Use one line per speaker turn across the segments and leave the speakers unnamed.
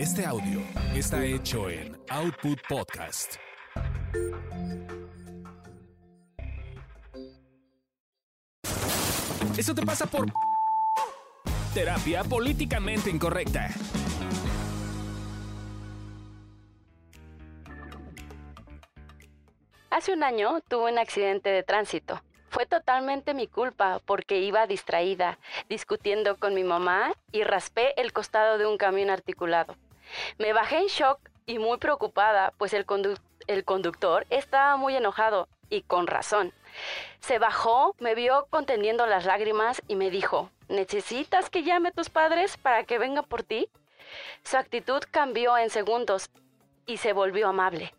Este audio está hecho en Output Podcast. Eso te pasa por terapia políticamente incorrecta.
Hace un año tuve un accidente de tránsito. Fue totalmente mi culpa porque iba distraída, discutiendo con mi mamá y raspé el costado de un camión articulado. Me bajé en shock y muy preocupada, pues el, conductor estaba muy enojado y con razón. Se bajó, me vio conteniendo las lágrimas y me dijo, ¿necesitas que llame a tus padres para que vengan por ti? Su actitud cambió en segundos y se volvió amable.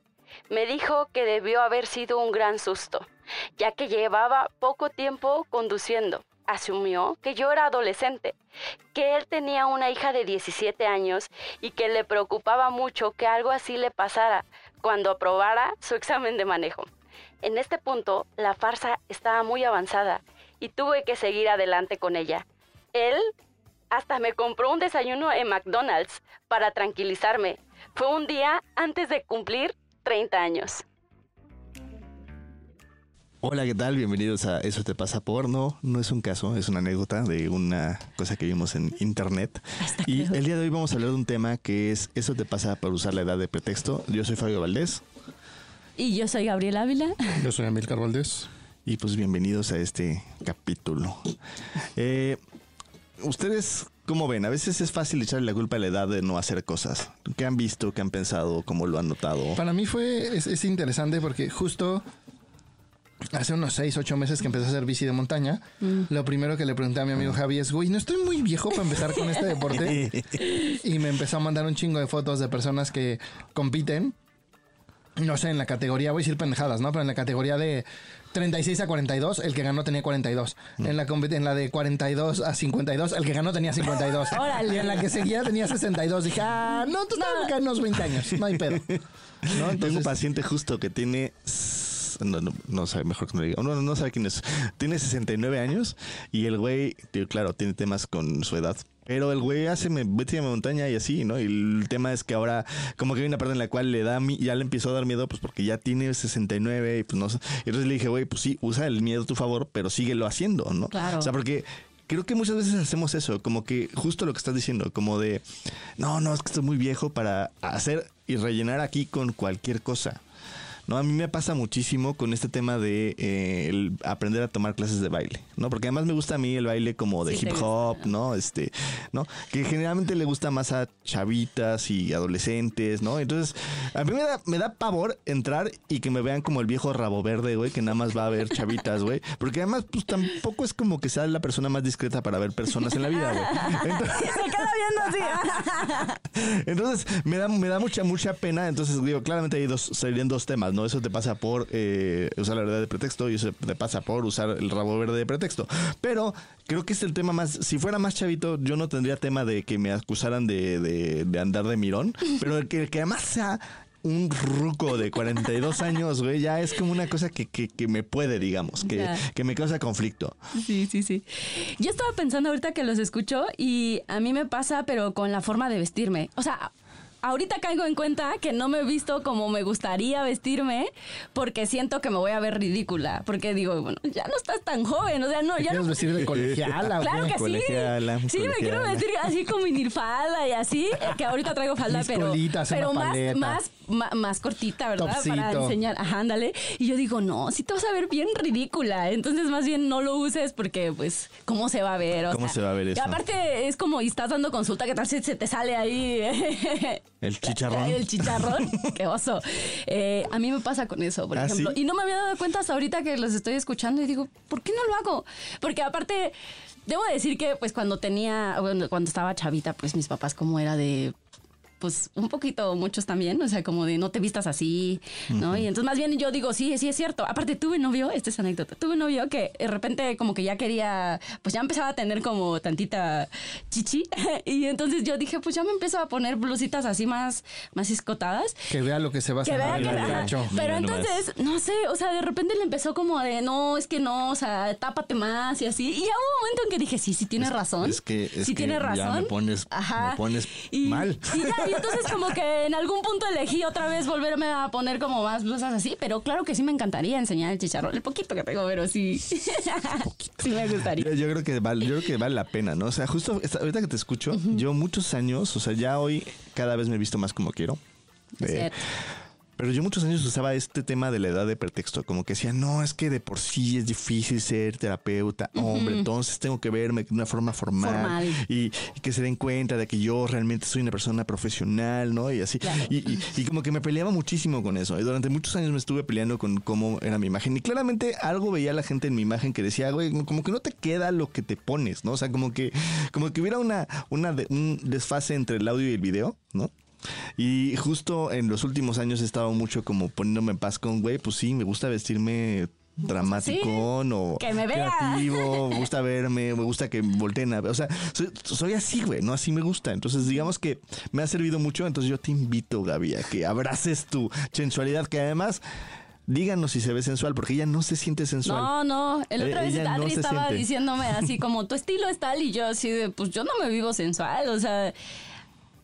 Me dijo que debió haber sido un gran susto, ya que llevaba poco tiempo conduciendo. Asumió que yo era adolescente, que él tenía una hija de 17 años y que le preocupaba mucho que algo así le pasara cuando aprobara su examen de manejo. En este punto, la farsa estaba muy avanzada y tuve que seguir adelante con ella. Él hasta me compró un desayuno en McDonald's para tranquilizarme. Fue un día antes de cumplir 30 años.
Hola, ¿qué tal? Bienvenidos a Eso te pasa por. No, no es un caso, es una anécdota de una cosa que vimos en internet. y el día de hoy vamos a hablar de un tema que es Eso te pasa por usar la edad de pretexto. Yo soy Fabio Valdés.
Y yo soy Gabriel Ávila.
Yo soy Amilcar Valdés.
Y pues bienvenidos a este capítulo. Eh, Ustedes, ¿cómo ven? A veces es fácil echarle la culpa a la edad de no hacer cosas. ¿Qué han visto? ¿Qué han pensado? ¿Cómo lo han notado?
Para mí fue, es, interesante porque justo hace unos 6, 8 meses que empecé a hacer bici de montaña, mm. lo primero que le pregunté a mi amigo Javi es, güey, no estoy muy viejo para empezar con este deporte. y me empezó a mandar un chingo de fotos de personas que compiten no sé, en la categoría, voy a decir pendejadas, ¿no? Pero en la categoría de 36 a 42, el que ganó tenía 42. Mm. En, la, en la de 42 a 52, el que ganó tenía 52. Y en la que seguía tenía 62. Dije, ah, no, tú estás acá unos 20 años, no hay pedo.
¿No? Tengo un paciente justo que tiene no, no, no, sabe, mejor que me diga. No, no sabe quién es. Tiene 69 años y el güey, claro, tiene temas con su edad, pero el güey hace me vete a montaña y así, ¿no? Y el tema es que ahora, como que hay una parte en la cual le da, ya le empezó a dar miedo, pues porque ya tiene 69 y pues no sé. Y entonces le dije, güey, pues sí, usa el miedo a tu favor, pero síguelo haciendo, ¿no?
Claro.
O sea, porque creo que muchas veces hacemos eso, como que justo lo que estás diciendo, como de, no, no, es que estoy muy viejo para hacer y rellenar aquí con cualquier cosa. ¿No? A mí me pasa muchísimo con este tema de eh, aprender a tomar clases de baile, ¿no? Porque además me gusta a mí el baile como de hip hop, ¿no? Este, ¿no? Que generalmente le gusta más a chavitas y adolescentes, ¿no? Entonces, a mí me da, me da pavor entrar y que me vean como el viejo rabo verde, güey, que nada más va a ver chavitas, güey. Porque además, pues tampoco es como que sea la persona más discreta para ver personas en la vida, güey.
Entonces, se queda viendo así.
entonces, me da, me da mucha, mucha pena. Entonces, digo, claramente hay dos, serían dos temas, ¿no? Eso te pasa por eh, usar la verdad de pretexto y eso te pasa por usar el rabo verde de pretexto. Pero creo que es el tema más. Si fuera más chavito, yo no tendría tema de que me acusaran de, andar de mirón. Pero que, que además sea un ruco de 42 años, güey, ya es como una cosa que, que, me puede, digamos, que, que, me causa conflicto.
Sí, sí, sí. Yo estaba pensando ahorita que los escucho y a mí me pasa, pero con la forma de vestirme. O sea, ahorita caigo en cuenta que no me he visto como me gustaría vestirme porque siento que me voy a ver ridícula. Porque digo, bueno, ya no estás tan joven, o sea, no, ya no.
vestir de colegiala?
claro que sí. Sí, me quiero vestir así con minifalda y así, que ahorita traigo falda, pero, pero más, más, más, cortita, ¿verdad? Para enseñar. Ajá, ándale. Y yo digo, no, si te vas a ver bien ridícula. Entonces, más bien no lo uses porque, pues, ¿cómo se va a ver?
¿Cómo se va a ver eso?
Y aparte, es como, y estás dando consulta, que tal si se te sale ahí
El chicharrón.
El chicharrón. Qué oso. Eh, a mí me pasa con eso, por ¿Ah, ejemplo. Y no me había dado cuenta hasta ahorita que los estoy escuchando y digo, ¿por qué no lo hago? Porque aparte, debo decir que pues cuando tenía, cuando estaba chavita, pues mis papás como era de pues un poquito muchos también, o sea, como de no te vistas así, ¿no? Y entonces más bien yo digo, sí, sí es cierto. Aparte tuve novio, esta es anécdota, tuve novio que de repente como que ya quería, pues ya empezaba a tener como tantita chichi y entonces yo dije, pues ya me empiezo a poner blusitas así más, más escotadas.
Que vea lo que se va a hacer.
Pero entonces, no sé, o sea, de repente le empezó como de, no, es que no, o sea, tápate más y así. Y ya hubo un momento en que dije, sí, sí tienes razón.
Es que,
sí
tiene razón. Ya me pones, Me pones mal.
Y ya, y entonces como que en algún punto elegí otra vez volverme a poner como más blusas así, pero claro que sí me encantaría enseñar el chicharrón, el poquito que tengo, pero sí. sí me gustaría.
Yo, creo que vale, yo creo que vale la pena, ¿no? O sea, justo ahorita que te escucho, yo muchos años, o sea, ya hoy cada vez me he visto más como quiero.
Cierto.
Pero yo muchos años usaba este tema de la edad de pretexto, como que decía, no, es que de por sí es difícil ser terapeuta, hombre, entonces tengo que verme de una forma formal, Y, que se den cuenta de que yo realmente soy una persona profesional, ¿no? Y así. Y, como que me peleaba muchísimo con eso. Y durante muchos años me estuve peleando con cómo era mi imagen. Y claramente algo veía la gente en mi imagen que decía, güey, como que no te queda lo que te pones, ¿no? O sea, como que, como que hubiera una, una un desfase entre el audio y el video, ¿no? Y justo en los últimos años he estado mucho como poniéndome en paz con, güey, pues sí, me gusta vestirme dramático o
que me
creativo, me gusta verme, me gusta que volteen a ver. O sea, soy, así, güey, ¿no? Así me gusta. Entonces, digamos que me ha servido mucho. Entonces, yo te invito, Gaby, a que abraces tu sensualidad, que además. Díganos si se ve sensual, porque ella no se siente sensual.
No, no. El otra vez Adri estaba diciéndome así como, tu estilo es tal, y yo así de, pues yo no me vivo sensual, o sea...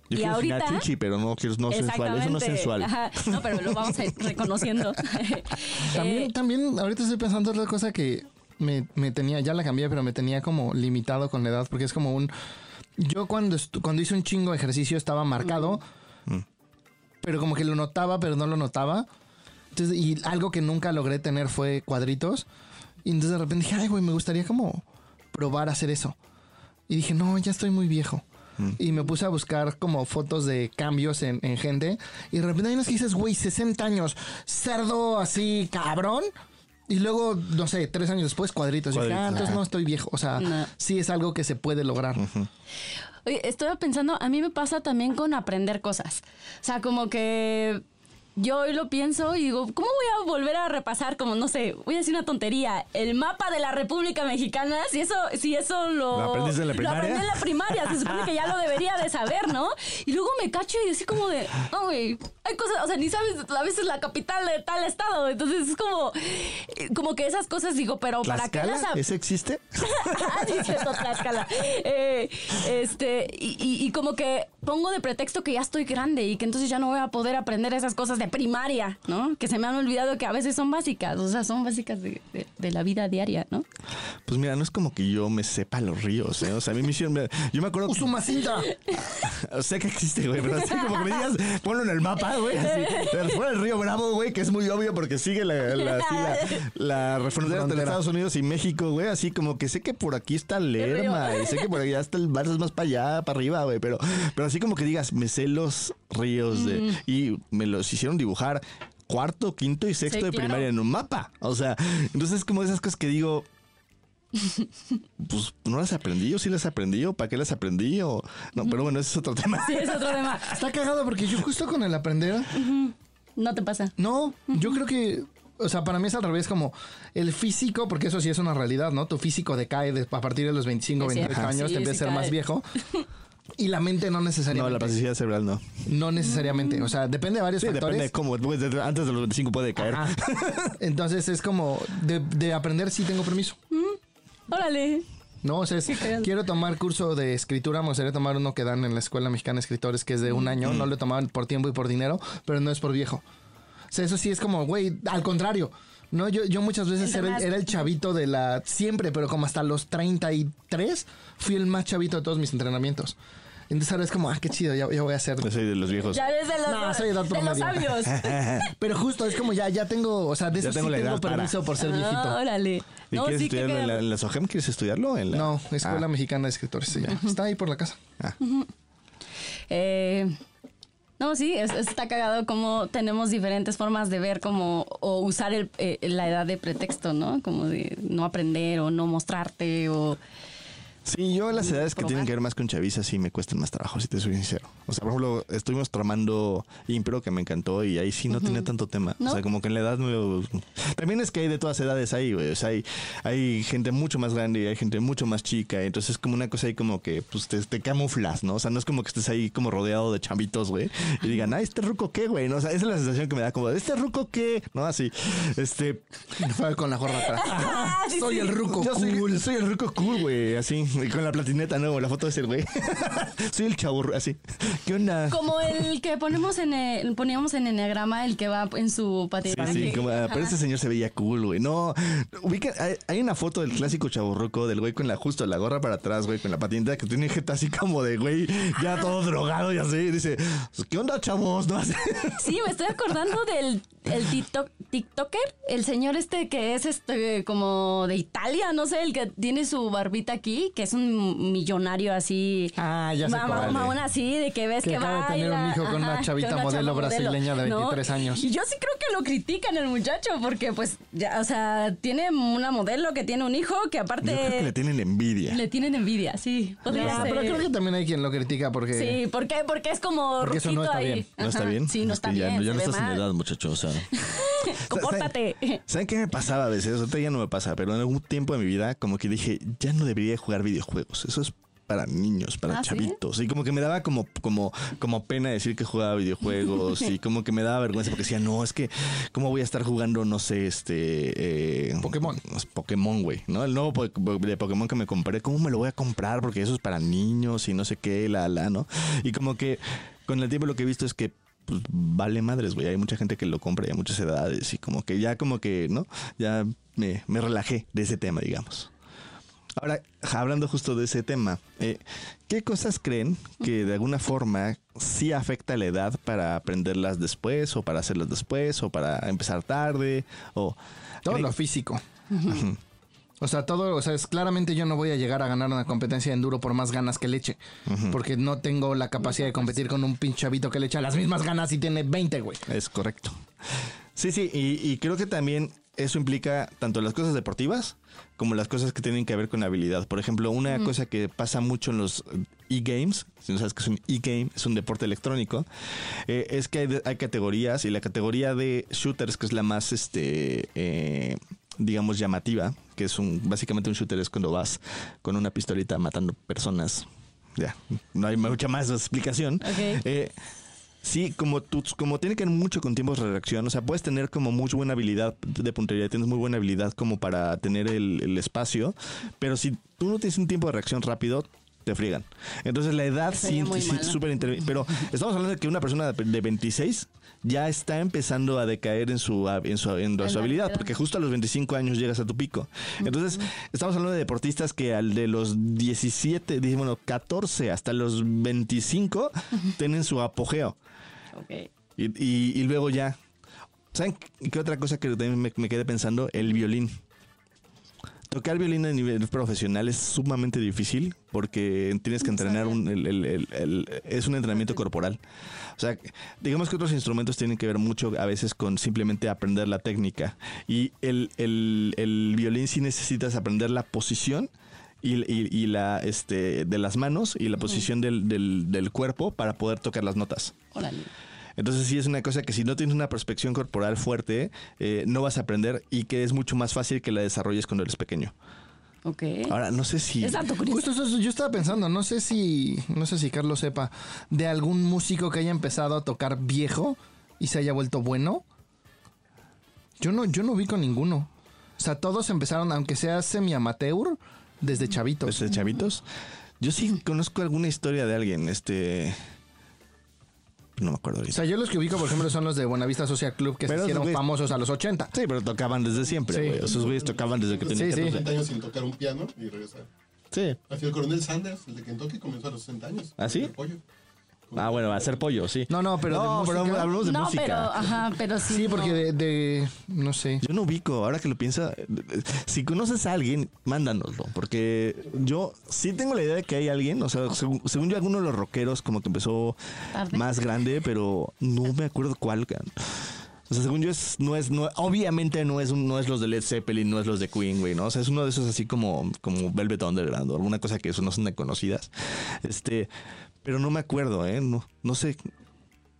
Yo y ahorita, chichi, pero no, no sensual. Eso no es sensual.
no, pero lo vamos a ir reconociendo.
también, eh, también, ahorita estoy pensando otra cosa que me, me, tenía, ya la cambié, pero me tenía como limitado con la edad, porque es como un. Yo cuando, cuando hice un chingo de ejercicio estaba marcado, mm. pero como que lo notaba, pero no lo notaba. Entonces, y algo que nunca logré tener fue cuadritos. Y entonces de repente dije, ay, güey, me gustaría como probar a hacer eso. Y dije, no, ya estoy muy viejo. Mm. Y me puse a buscar como fotos de cambios en, gente. Y de repente hay unos que dices, güey, 60 años, cerdo así, cabrón. Y luego, no sé, tres años después, cuadritos. Y ah, entonces no estoy viejo. O sea, sí es algo que se puede lograr.
Oye, estoy pensando, a mí me pasa también con aprender cosas. O sea, como que yo hoy lo pienso y digo, ¿cómo voy a volver a repasar como, no sé, voy a decir una tontería, el mapa de la República Mexicana? Si eso, si eso lo...
¿Lo aprendiste en la
primaria? Lo aprendí en la primaria, se supone que ya lo debería de saber, ¿no? Y luego me cacho y así como de, güey, hay cosas, o sea, ni sabes a veces la capital de tal estado, entonces es como, como que esas cosas digo, pero ¿para qué las...
¿Ese existe?
ah, sí, Tlaxcala. Eh, este, y, y como que pongo de pretexto que ya estoy grande y que entonces ya no voy a poder aprender esas cosas de primaria, ¿no? Que se me han olvidado que a veces son básicas, o sea, son básicas de, la vida diaria, ¿no?
Pues mira, no es como que yo me sepa los ríos, ¿eh? O sea, a mí me hicieron... Yo me acuerdo...
¡Usumacinta!
sé que existe, güey, pero así como que me digas, ponlo en el mapa, güey. Pero fuera el río Bravo, güey, que es muy obvio porque sigue la, la, la, frontera entre Estados Unidos y México, güey, así como que sé que por aquí está Lerma y sé que por allá está el bar más para allá, para arriba, güey, pero, pero así como que digas, me sé los ríos de... Mm. Y me los hicieron dibujar cuarto, quinto y sexto de primaria en un mapa. O sea, entonces es como esas cosas que digo, pues no las aprendí, o sí las aprendí, o para qué las aprendí, o no, pero bueno, ese es otro tema.
Sí, es otro tema.
Está cagado porque yo justo con el aprender.
No te pasa.
No, yo creo que. O sea, para mí es al revés, como el físico, porque eso sí es una realidad, ¿no? Tu físico decae a partir de los 25, 28 años, te empieza a ser más viejo. Y la mente no necesariamente.
No, la plasticidad cerebral no.
No necesariamente. O sea, depende de varios
sí,
factores.
Depende cómo. Antes de los 25 puede caer.
Entonces es como de, aprender si tengo permiso.
Órale.
No, o sea, quiero tomar curso de escritura, me gustaría tomar uno que dan en la Escuela Mexicana de Escritores, que es de un mm. año. No lo tomaban por tiempo y por dinero, pero no es por viejo. O sea, eso sí es como, güey, al contrario. No, yo, yo muchas veces era, era, el chavito de la... Siempre, pero como hasta los 33, fui el más chavito de todos mis entrenamientos. Entonces ahora es como, ah, qué chido, ya, voy a hacer.
Yo soy de los viejos.
Ya eres de los, no, soy de, los sabios.
Pero justo es como ya, ya tengo, o sea, de eso tengo sí tengo permiso por ser viejito.
Ah, órale.
¿Y no, quieres estudiarlo en, la, en, la, SOGEM? ¿Quieres estudiarlo? En la...
No, Escuela ah. Mexicana de Escritores, sí, ya. Está ahí por la casa. Ah.
eh, no, sí, está cagado como tenemos diferentes formas de ver como o usar el, eh, la edad de pretexto, ¿no? Como de no aprender o no mostrarte o
Sí, yo las edades que tienen que ver más con chaviza sí me cuestan más trabajo, si te soy sincero. O sea, por ejemplo, estuvimos tramando Impro, que me encantó, y ahí sí no tenía tanto tema. O sea, como que en la edad... Me... También es que hay de todas edades ahí, güey. O sea, hay, hay gente mucho más grande y hay gente mucho más chica. Entonces es como una cosa ahí como que pues te, camuflas, ¿no? O sea, no es como que estés ahí como rodeado de chavitos, güey. Y digan, ay, ¿este ruco qué, güey? ¿No? O sea, esa es la sensación que me da como, ¿este ruco qué? ¿No? Así. Este...
Fue con la gorra atrás. soy el ruco cool.
Soy, soy el ruco cool, güey. Así. Y con la platineta, no, la foto de ese güey. Soy el chaburro, así. ¿Qué onda?
Como el que ponemos en el, poníamos en Enneagrama, el que va en su patinete.
Sí, sí, como, ah, pero ese señor se veía cool, güey. No, ubica, hay, hay una foto del clásico chaburroco del güey con la justo la gorra para atrás, güey, con la patineta que tiene jeta así como de güey, ya todo drogado y así. Dice, ¿qué onda, chavos? ¿No?
Sí, me estoy acordando del el TikTok, TikToker, el señor este que es este como de Italia, no sé, el que tiene su barbita aquí, que es un millonario así.
Ah, ya sé cuál
Aún así, de que ves
que,
que
va. tener un hijo con una chavita modelo brasileña de 23 años.
Y yo sí creo que lo critican el muchacho, porque pues, ya, o sea, tiene una modelo que tiene un hijo que aparte...
Yo creo que le tienen envidia.
Le tienen envidia, sí.
Ya, pero creo que también hay quien lo critica porque...
Sí, ¿por qué? Porque es como
porque eso no está
ahí.
bien.
¿No está bien?
Sí, no está bien.
Ya, ya no estás en edad, muchacho, o sea...
Compórtate.
¿Saben qué me pasaba a veces? Ahorita ya no me pasa, pero en algún tiempo de mi vida como que dije, ya no debería jugar videojuegos. Eso es para niños, para
¿Ah, sí?
chavitos. Y como que me daba como, como, como pena decir que jugaba videojuegos y como que me daba vergüenza porque decía, no, es que, ¿cómo voy a estar jugando, no sé, este... eh,
Pokémon.
Pokémon, güey, ¿no? El nuevo po- de Pokémon que me compré, ¿cómo me lo voy a comprar? Porque eso es para niños y no sé qué, la, la, ¿no? Y como que con el tiempo lo que he visto es que pues vale madres, güey. Hay mucha gente que lo compra y a muchas edades y como que ya como que, ¿no? Ya me, me relajé de ese tema, digamos. Ahora, hablando justo de ese tema, eh, ¿qué cosas creen que de alguna forma sí afecta la edad para aprenderlas después o para hacerlas después o para empezar tarde o...
Todo
¿creen-
lo físico. O sea, todo, o sea, es claramente yo no voy a llegar a ganar una competencia de enduro por más ganas que le eche. Porque no tengo la capacidad de competir con un pinche chavito que le echa las mismas ganas y tiene 20, güey.
Es correcto. Sí, sí, y, y creo que también eso implica tanto las cosas deportivas como las cosas que tienen que ver con habilidad. Por ejemplo, una cosa que pasa mucho en los e-games, si no sabes que es un e-game, es un deporte electrónico, eh, es que hay, hay categorías y la categoría de shooters, que es la más, este, eh, digamos, llamativa, que es un, básicamente un shooter es cuando vas con una pistolita matando personas. Ya, no hay mucha más explicación. Eh, Sí, como tú, como tiene que ver mucho con tiempos de reacción, o sea, puedes tener como muy buena habilidad de puntería, tienes muy buena habilidad como para tener el, el espacio, pero si tú no tienes un tiempo de reacción rápido, te friegan. Entonces la edad sí, sí, súper inter- Pero estamos hablando de que una persona de de 26 ya está empezando a decaer en su, en su, en su habilidad, porque justo a los 25 años llegas a tu pico. Entonces, estamos hablando de deportistas que al de los 17, dije, bueno, 14 hasta los 25 tienen su apogeo. Y, y- y luego ya. ¿Saben qué otra cosa que también me, me quedé pensando? El violín. Tocar violín a nivel profesional es sumamente difícil porque tienes que entrenar un, el- el- el- el- es un entrenamiento corporal. O sea, digamos que otros instrumentos tienen que ver mucho a veces con simplemente aprender la técnica. Y el, el- el violín sí necesitas aprender la posición y, y- y la este de las manos y la posición del, del- del cuerpo para poder tocar las notas.
Órale.
Entonces sí es una cosa que si no tienes una prospección corporal fuerte, eh, no vas a aprender y que es mucho más fácil que la desarrolles cuando eres pequeño.
Ok.
Ahora, no sé si...
Curioso.
Justo eso, yo estaba pensando, no sé si, no sé si Carlos sepa de algún músico que haya empezado a tocar viejo y se haya vuelto bueno. Yo no, yo no vi con ninguno. O sea, todos empezaron, aunque sea semi amateur, desde chavitos.
Desde chavitos. Yo sí conozco alguna historia de alguien, este... No me acuerdo
O
ahorita.
sea, yo los que ubico, por ejemplo, son los de Buenavista Social Club que
Pero
se hicieron famosos a los 80.
Sí, pero tocaban desde siempre,
Sí.
güey. Esos güeyes tocaban desde que tenían
Sí, sí.
14.
60 años sin tocar un piano y regresar.
Sí.
Así el coronel Sanders, el de Kentucky, comenzó a los 60 años.
¿Ah, sí?
El pollo.
Ah, bueno, a hacer pollo, sí.
No, no, pero de
No, pero
música-
hablamos de
no,
música.
pero, ajá, pero sí.
Sí, porque
no.
de, de- no sé.
Yo no ubico, ahora que lo piensa, si conoces a alguien, mándanoslo, porque yo sí tengo la idea de que hay alguien, o sea, según, según yo, alguno de los rockeros como que empezó
Tarde.
más grande, pero no me acuerdo cuál. can. O sea, según yo, es, no es, no, obviamente no es, un- no es los de Led Zeppelin, no es los de Queen, güey, ¿no? O sea, es uno de esos así como, como Velvet Underground o alguna cosa que eso no son tan conocidas. Este, pero no me acuerdo, ¿eh? No, no sé.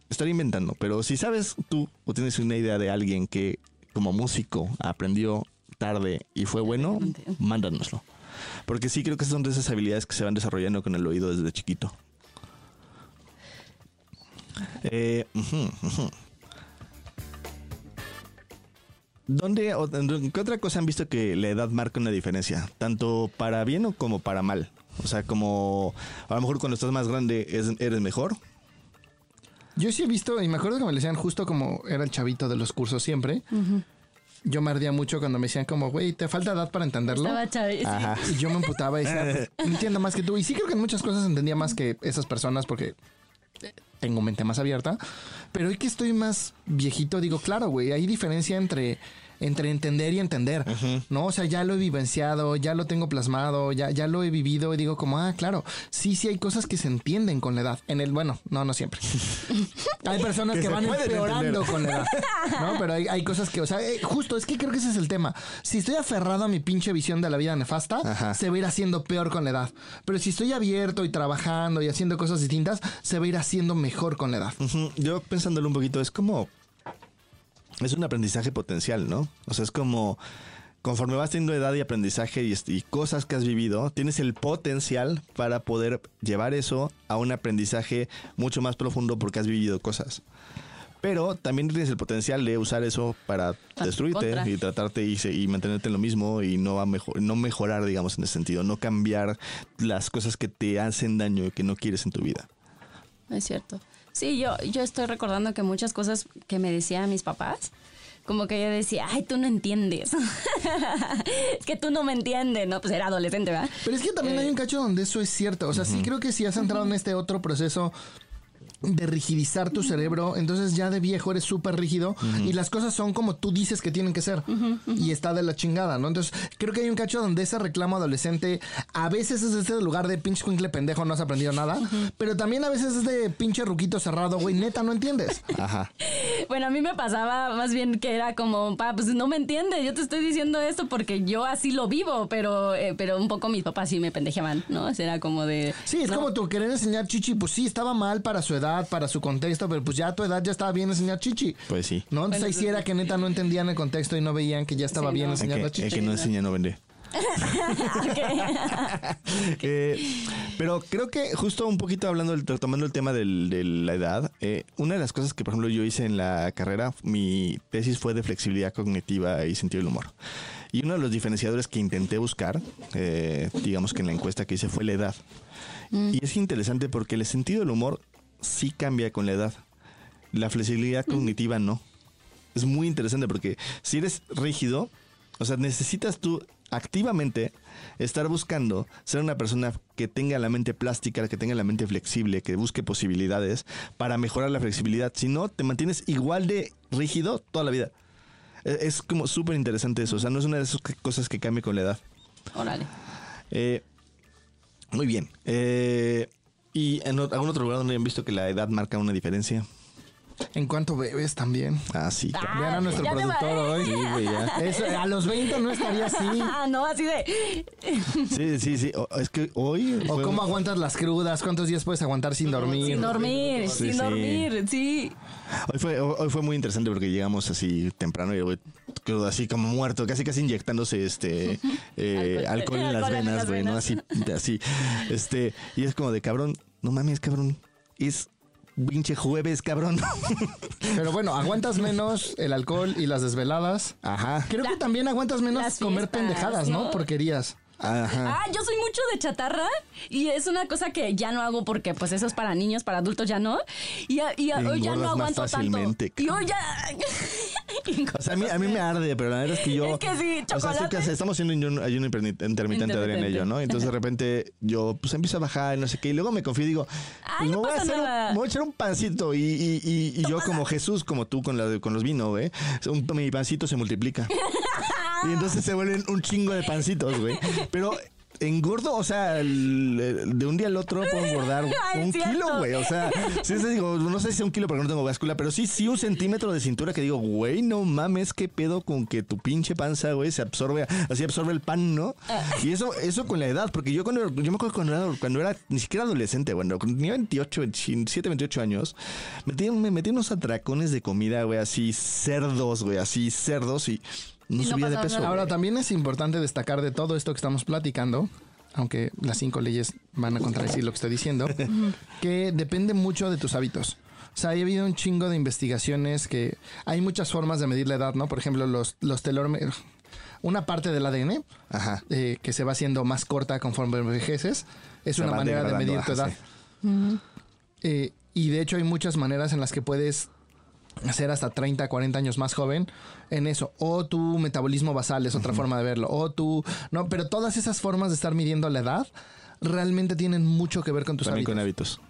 Estoy inventando, pero si sabes tú o tienes una idea de alguien que como músico aprendió tarde y fue bueno, mándanoslo. Porque sí creo que son de esas habilidades que se van desarrollando con el oído desde chiquito. Eh. ¿Dónde, o- ¿Qué otra cosa han visto que la edad marca una diferencia? Tanto para bien o como para mal. O sea, como a lo mejor cuando estás más grande es- eres mejor.
Yo sí he visto, y me acuerdo que me lo decían justo como era el chavito de los cursos siempre. Yo me ardía mucho cuando me decían como, güey, te falta edad para entenderlo.
Estaba.
Y yo me emputaba y decía, "Pues, entiendo más que tú. Y sí creo que en muchas cosas entendía más que esas personas porque tengo mente más abierta. Pero hoy que estoy más viejito, digo, claro, güey, hay diferencia entre, entre entender y entender. ¿No? O sea, ya lo he vivenciado, ya lo tengo plasmado, ya, ya lo he vivido y digo como, ah, claro, sí, sí hay cosas que se entienden con la edad. En el, bueno, no, no siempre. hay personas
Que
van empeorando
entender.
con la edad. ¿No? Pero hay, hay cosas que, o sea, eh, justo, es que creo que ese es el tema. Si estoy aferrado a mi pinche visión de la vida nefasta,
Ajá.
se va a ir haciendo peor con la edad. Pero si estoy abierto y trabajando y haciendo cosas distintas, se va a ir haciendo mejor con la edad.
Yo pensándolo un poquito, es como. Es un aprendizaje potencial, ¿no? O sea, es como. Conforme vas teniendo edad y aprendizaje y, cosas que has vivido, tienes el potencial para poder llevar eso a un aprendizaje mucho más profundo porque has vivido cosas. Pero también tienes el potencial de usar eso para destruirte
contra.
y tratarte y, y mantenerte en lo mismo y no, va a mejor, no mejorar, digamos, en ese sentido. No cambiar las cosas que te hacen daño y que no quieres en tu vida.
Es cierto. Sí, yo, yo estoy recordando que muchas cosas que me decían mis papás, como que yo decía, ay, tú no entiendes. es que tú no me entiendes, ¿no? Pues era adolescente, ¿verdad?
Pero es que también hay un cacho donde eso es cierto. O sea, sí creo que si has entrado en este otro proceso de rigidizar tu cerebro, entonces ya de viejo eres súper rígido y las cosas son como tú dices que tienen que ser y está de la chingada, ¿no? Entonces creo que hay un cacho donde ese reclamo adolescente a veces es este lugar de pinche cuincle pendejo, no has aprendido nada, pero también a veces es de pinche ruquito cerrado, güey, neta, no entiendes.
Ajá.
Bueno, a mí me pasaba más bien que era como, pa, pues no me entiende, yo te estoy diciendo esto porque yo así lo vivo, pero, eh, pero un poco mis papás sí me pendejeaban, ¿no? O sea, Era como de...
Sí, es
no.
como tu querer enseñar chichi, pues sí, estaba mal para su edad, para su contexto, pero pues ya a tu edad ya estaba bien enseñar chichi.
Pues sí.
¿No? Entonces ahí sí era que neta no entendían el contexto y no veían que ya estaba
Sí,
bien
no.
Enseñar
que,
la
el
chichi.
que no enseña no vende. Eh, pero creo que justo un poquito hablando, del- retomando el tema del- de la edad, eh, una de las cosas que por ejemplo yo hice en la carrera, mi tesis fue de flexibilidad cognitiva y sentido del humor. Y uno de los diferenciadores que intenté buscar, eh, digamos que en la encuesta que hice, fue la edad. Y es interesante porque el sentido del humor sí cambia con la edad. La flexibilidad cognitiva no. Es muy interesante porque si eres rígido, o sea, necesitas tú activamente estar buscando ser una persona que tenga la mente plástica, que tenga la mente flexible, que busque posibilidades para mejorar la flexibilidad. Si no, te mantienes igual de rígido toda la vida. E- Es como súper interesante eso. O sea, no es una de esas cosas que cambie con la edad.
Órale.
Eh, muy bien. Eh, ¿Y en algún otro lugar donde hayan visto que la edad marca una diferencia?
En cuanto bebes también.
Ah, sí.
Ah,
Vean a nuestro
ya
productor hoy.
Sí, güey, ya.
Eso, a los 20 no estaría así.
Ah, no, así de...
Sí, sí, sí. O- es que hoy.
O
fue-
cómo aguantas las crudas, cuántos días puedes aguantar sin dormir.
Sin dormir,
Sí,
sin
sí.
dormir, sí.
Hoy fue, hoy fue muy interesante porque llegamos así temprano y güey quedó así como muerto, casi casi inyectándose este eh, alcohol.
Alcohol.
en las venas, güey, ¿no? Así, así. Este, y es como de cabrón, no mames, cabrón. Es pinche jueves, cabrón.
Pero bueno, aguantas menos el alcohol y las desveladas.
Ajá.
Creo que también aguantas menos comer
fiestas,
pendejadas, ¿no?
¿no?
Porquerías.
Ajá.
Ah, yo soy mucho de chatarra y es una cosa que ya no hago porque pues eso es para niños, para adultos ya no. Y, y hoy ya no aguanto
fácilmente,
tanto. Y hoy ya...
O sea, a mí, a mí me arde, pero la verdad es que yo.
Es que sí,
O sea,
chocolate.
casi- estamos haciendo un ayuno intermitente, intermitente Adrián y yo, ¿no? Entonces de repente yo pues empiezo a bajar y no sé qué. Y luego me confío y digo,
Ay,
pues, me,
no
voy a hacer un-
nada.
me voy a echar un pancito. Y, y, y- y yo como Jesús, como tú con, la, con los vinos, güey. un- mi pancito se multiplica. y entonces se vuelven un chingo de pancitos, güey. Pero engordo, o sea, el- de un día al otro puedo engordar
Ay,
un
cierto.
kilo, güey. O sea, sí, digo, no sé si es un kilo porque no tengo báscula, pero sí, sí un centímetro de cintura que digo, güey, no mames, qué pedo con que tu pinche panza, güey, se absorbe, así absorbe el pan, ¿no? Y eso, eso con la edad, porque yo cuando, yo me acuerdo cuando era, cuando era ni siquiera adolescente, bueno, cuando tenía 28, 27, 28 años, metí, me metí unos atracones de comida, güey, así cerdos, güey, así cerdos y no
no
subía de peso.
nada.
Ahora, también es importante destacar de todo esto que estamos platicando, aunque las cinco leyes van a contradecir lo que estoy diciendo, que depende mucho de tus hábitos. O sea, ha habido un chingo de investigaciones que hay muchas formas de medir la edad, ¿no? Por ejemplo, los, los telómetros. una parte del ADN
Ajá.
eh, que se va haciendo más corta conforme envejeces. Es
Se
una manera de medir tu edad. Eh, y de hecho hay muchas maneras en las que puedes ser hasta 30, 40 años más joven en eso. O tu metabolismo basal es otra forma de verlo. O tu... No, pero todas esas formas de estar midiendo la edad realmente tienen mucho que ver con tus
También
hábitos.
con hábitos.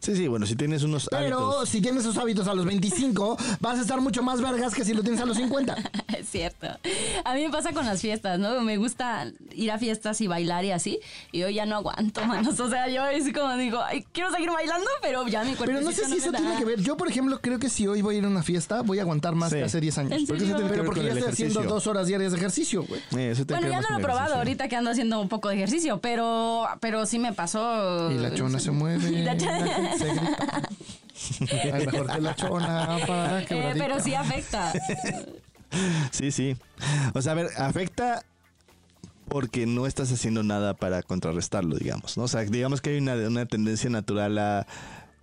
Sí, sí, bueno, si tienes unos
Pero
hábitos.
si tienes esos hábitos a los 25, vas a estar mucho más vergas que si lo tienes a los 50.
Es cierto. A mí me pasa con las fiestas, ¿no? Me gusta ir a fiestas y bailar y así. Y yo ya no aguanto, manos. O sea, yo es como digo, ay, quiero seguir bailando, pero ya mi cuerpo.
Pero no sé si eso tiene que ver. Yo, por ejemplo, creo que si hoy voy a ir a una fiesta, voy a aguantar más
Sí.
que hace 10 años.
¿En
Porque eso
serio?
tiene
Pero porque ya estoy haciendo dos horas diarias de ejercicio, güey.
Eh, eso tiene
Bueno,
que ver
ya no lo he probado
ejercicio.
ahorita que ando haciendo un poco de ejercicio, pero, pero sí me pasó.
Y la chona se mueve. Se grita. Ay, mejor que la chona para
Eh, pero sí afecta.
Sí, sí. O sea, a ver, afecta porque no estás haciendo nada para contrarrestarlo, digamos, ¿no? O sea, digamos que hay una, una tendencia natural a,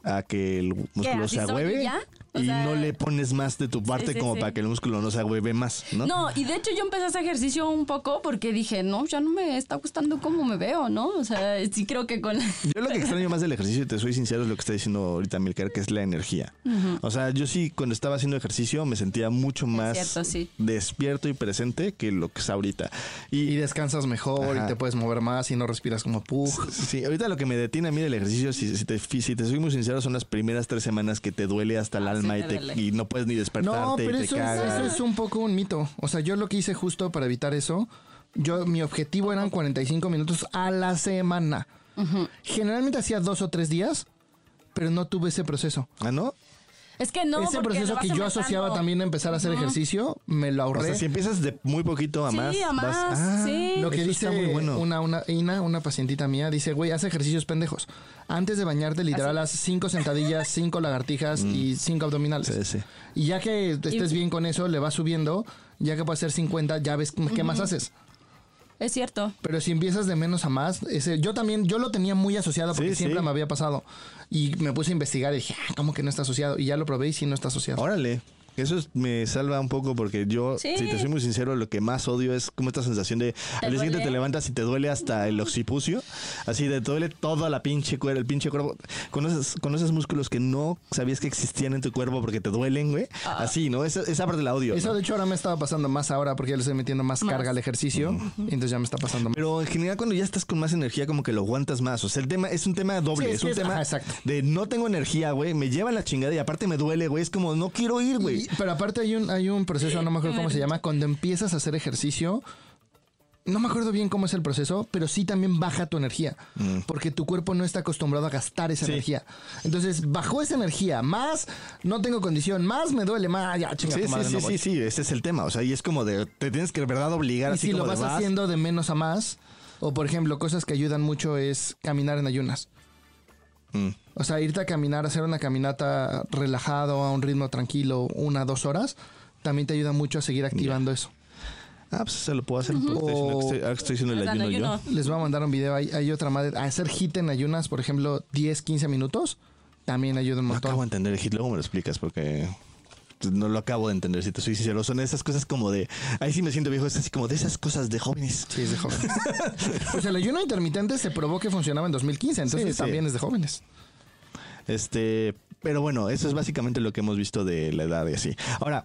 a que el músculo
así
se agüeve
ya? O
y
sea,
no le pones más de tu parte
sí,
como
sí.
para que el músculo no se agüeve más, ¿no?
No, y de hecho yo empecé a hacer ejercicio un poco porque dije, no, ya no me está gustando cómo me veo, ¿no? O sea, sí creo que con...
Yo lo que extraño más del ejercicio, y te soy sincero, es lo que está diciendo ahorita Milker, que es la energía. O sea, yo sí, cuando estaba haciendo ejercicio, me sentía mucho más
cierto, sí.
despierto y presente que lo que es ahorita.
Y
Y
descansas mejor
Ajá.
y te puedes mover más y no respiras como pug.
Sí, ahorita lo que me detiene a mí del ejercicio, si, si te, si te soy muy sincero, son las primeras tres semanas que te duele hasta el
Sí
y,
te
no puedes ni despertarte
No, pero
y te
eso es,
cagas.
eso es un poco un mito. O sea, yo lo que hice justo para evitar eso, yo mi objetivo eran 45 minutos a la semana. Generalmente hacía dos o tres días, pero no tuve ese proceso.
¿Ah, no?
Es que no.
ese proceso que yo asociaba también a empezar a hacer ejercicio, me lo
O
ahorré.
sea, si empiezas de muy poquito a
Sí,
más.
a más,
vas- ah,
sí.
Lo que
eso
dice
muy bueno.
una, una, Ina, una pacientita mía, dice, güey, haz ejercicios pendejos. Antes de bañarte, literal, haz cinco sentadillas, cinco lagartijas y cinco abdominales.
Mm. Sí, sí.
Y ya que estés bien con eso, le vas subiendo. Ya que puedes hacer 50, ya ves qué más haces.
Es cierto.
Pero si empiezas de menos a más, ese, yo también, yo lo tenía muy asociado porque
Sí,
siempre
sí.
me había pasado. Y me puse a investigar y dije, ah, ¿cómo que no está asociado? Y ya lo probé y sí no está asociado.
Órale. Eso es- me salva un poco porque yo,
Sí.
si te soy muy sincero, lo que más odio es como esta sensación de al día siguiente te levantas y te duele hasta el occipucio. Así de te duele toda la pinche cuerpo, el pinche cuerpo. Conoces, conoces músculos que no sabías que existían en tu cuerpo porque te duelen, güey.
Ah.
Así, ¿no? Esa, esa parte la odio.
Eso
¿no?
de hecho ahora me estaba pasando más ahora porque ya le estoy metiendo más,
Más.
carga al ejercicio. Y entonces ya me está pasando más.
Pero en general cuando ya estás con más energía como que lo aguantas más. O sea, el tema es un tema doble.
Sí,
es, un
es-
tema
ajá, exacto.
de no tengo energía, güey. Me lleva la chingada y aparte me duele, güey. Es como no quiero ir, güey.
Y- pero aparte hay un, hay un proceso, no me acuerdo cómo se llama, cuando empiezas a hacer ejercicio. No me acuerdo bien cómo es el proceso, pero sí también baja tu energía, porque tu cuerpo no está acostumbrado a gastar esa
Mm. Sí.
energía. Entonces, bajó esa energía, más no tengo condición, más me duele, más ya, chinga
Sí,
tu
sí,
madre,
sí,
no
sí,
voy.
sí, ese es el tema. O sea, y es como de, te tienes que de verdad obligar
Y
así
si lo
de
vas haciendo de menos a más, o por ejemplo, cosas que ayudan mucho es caminar en ayunas.
Mm.
O sea, irte a caminar, hacer una caminata relajado, a un ritmo tranquilo, una, dos horas, también te ayuda mucho a seguir activando eso.
Ah, pues se lo puedo hacer. porque estoy haciendo- estoy- ahora que estoy haciendo el
Están
ayuno yo.
ayuno.
Les voy a mandar un video. Hay, hay otra madre. Hacer hit en ayunas, por ejemplo, 10, 15 minutos, también ayuda un
No
montón.
acabo de entender el hit, luego me lo explicas porque no lo acabo de entender, si te soy sincero. Son esas cosas como de. Ahí sí me siento viejo, es así como de esas cosas de jóvenes.
Sí, es de jóvenes. pues el ayuno intermitente se probó que funcionaba en 2015, entonces
Sí, sí.
también es de jóvenes.
Este. Pero bueno, eso es básicamente lo que hemos visto de la edad y así. Ahora,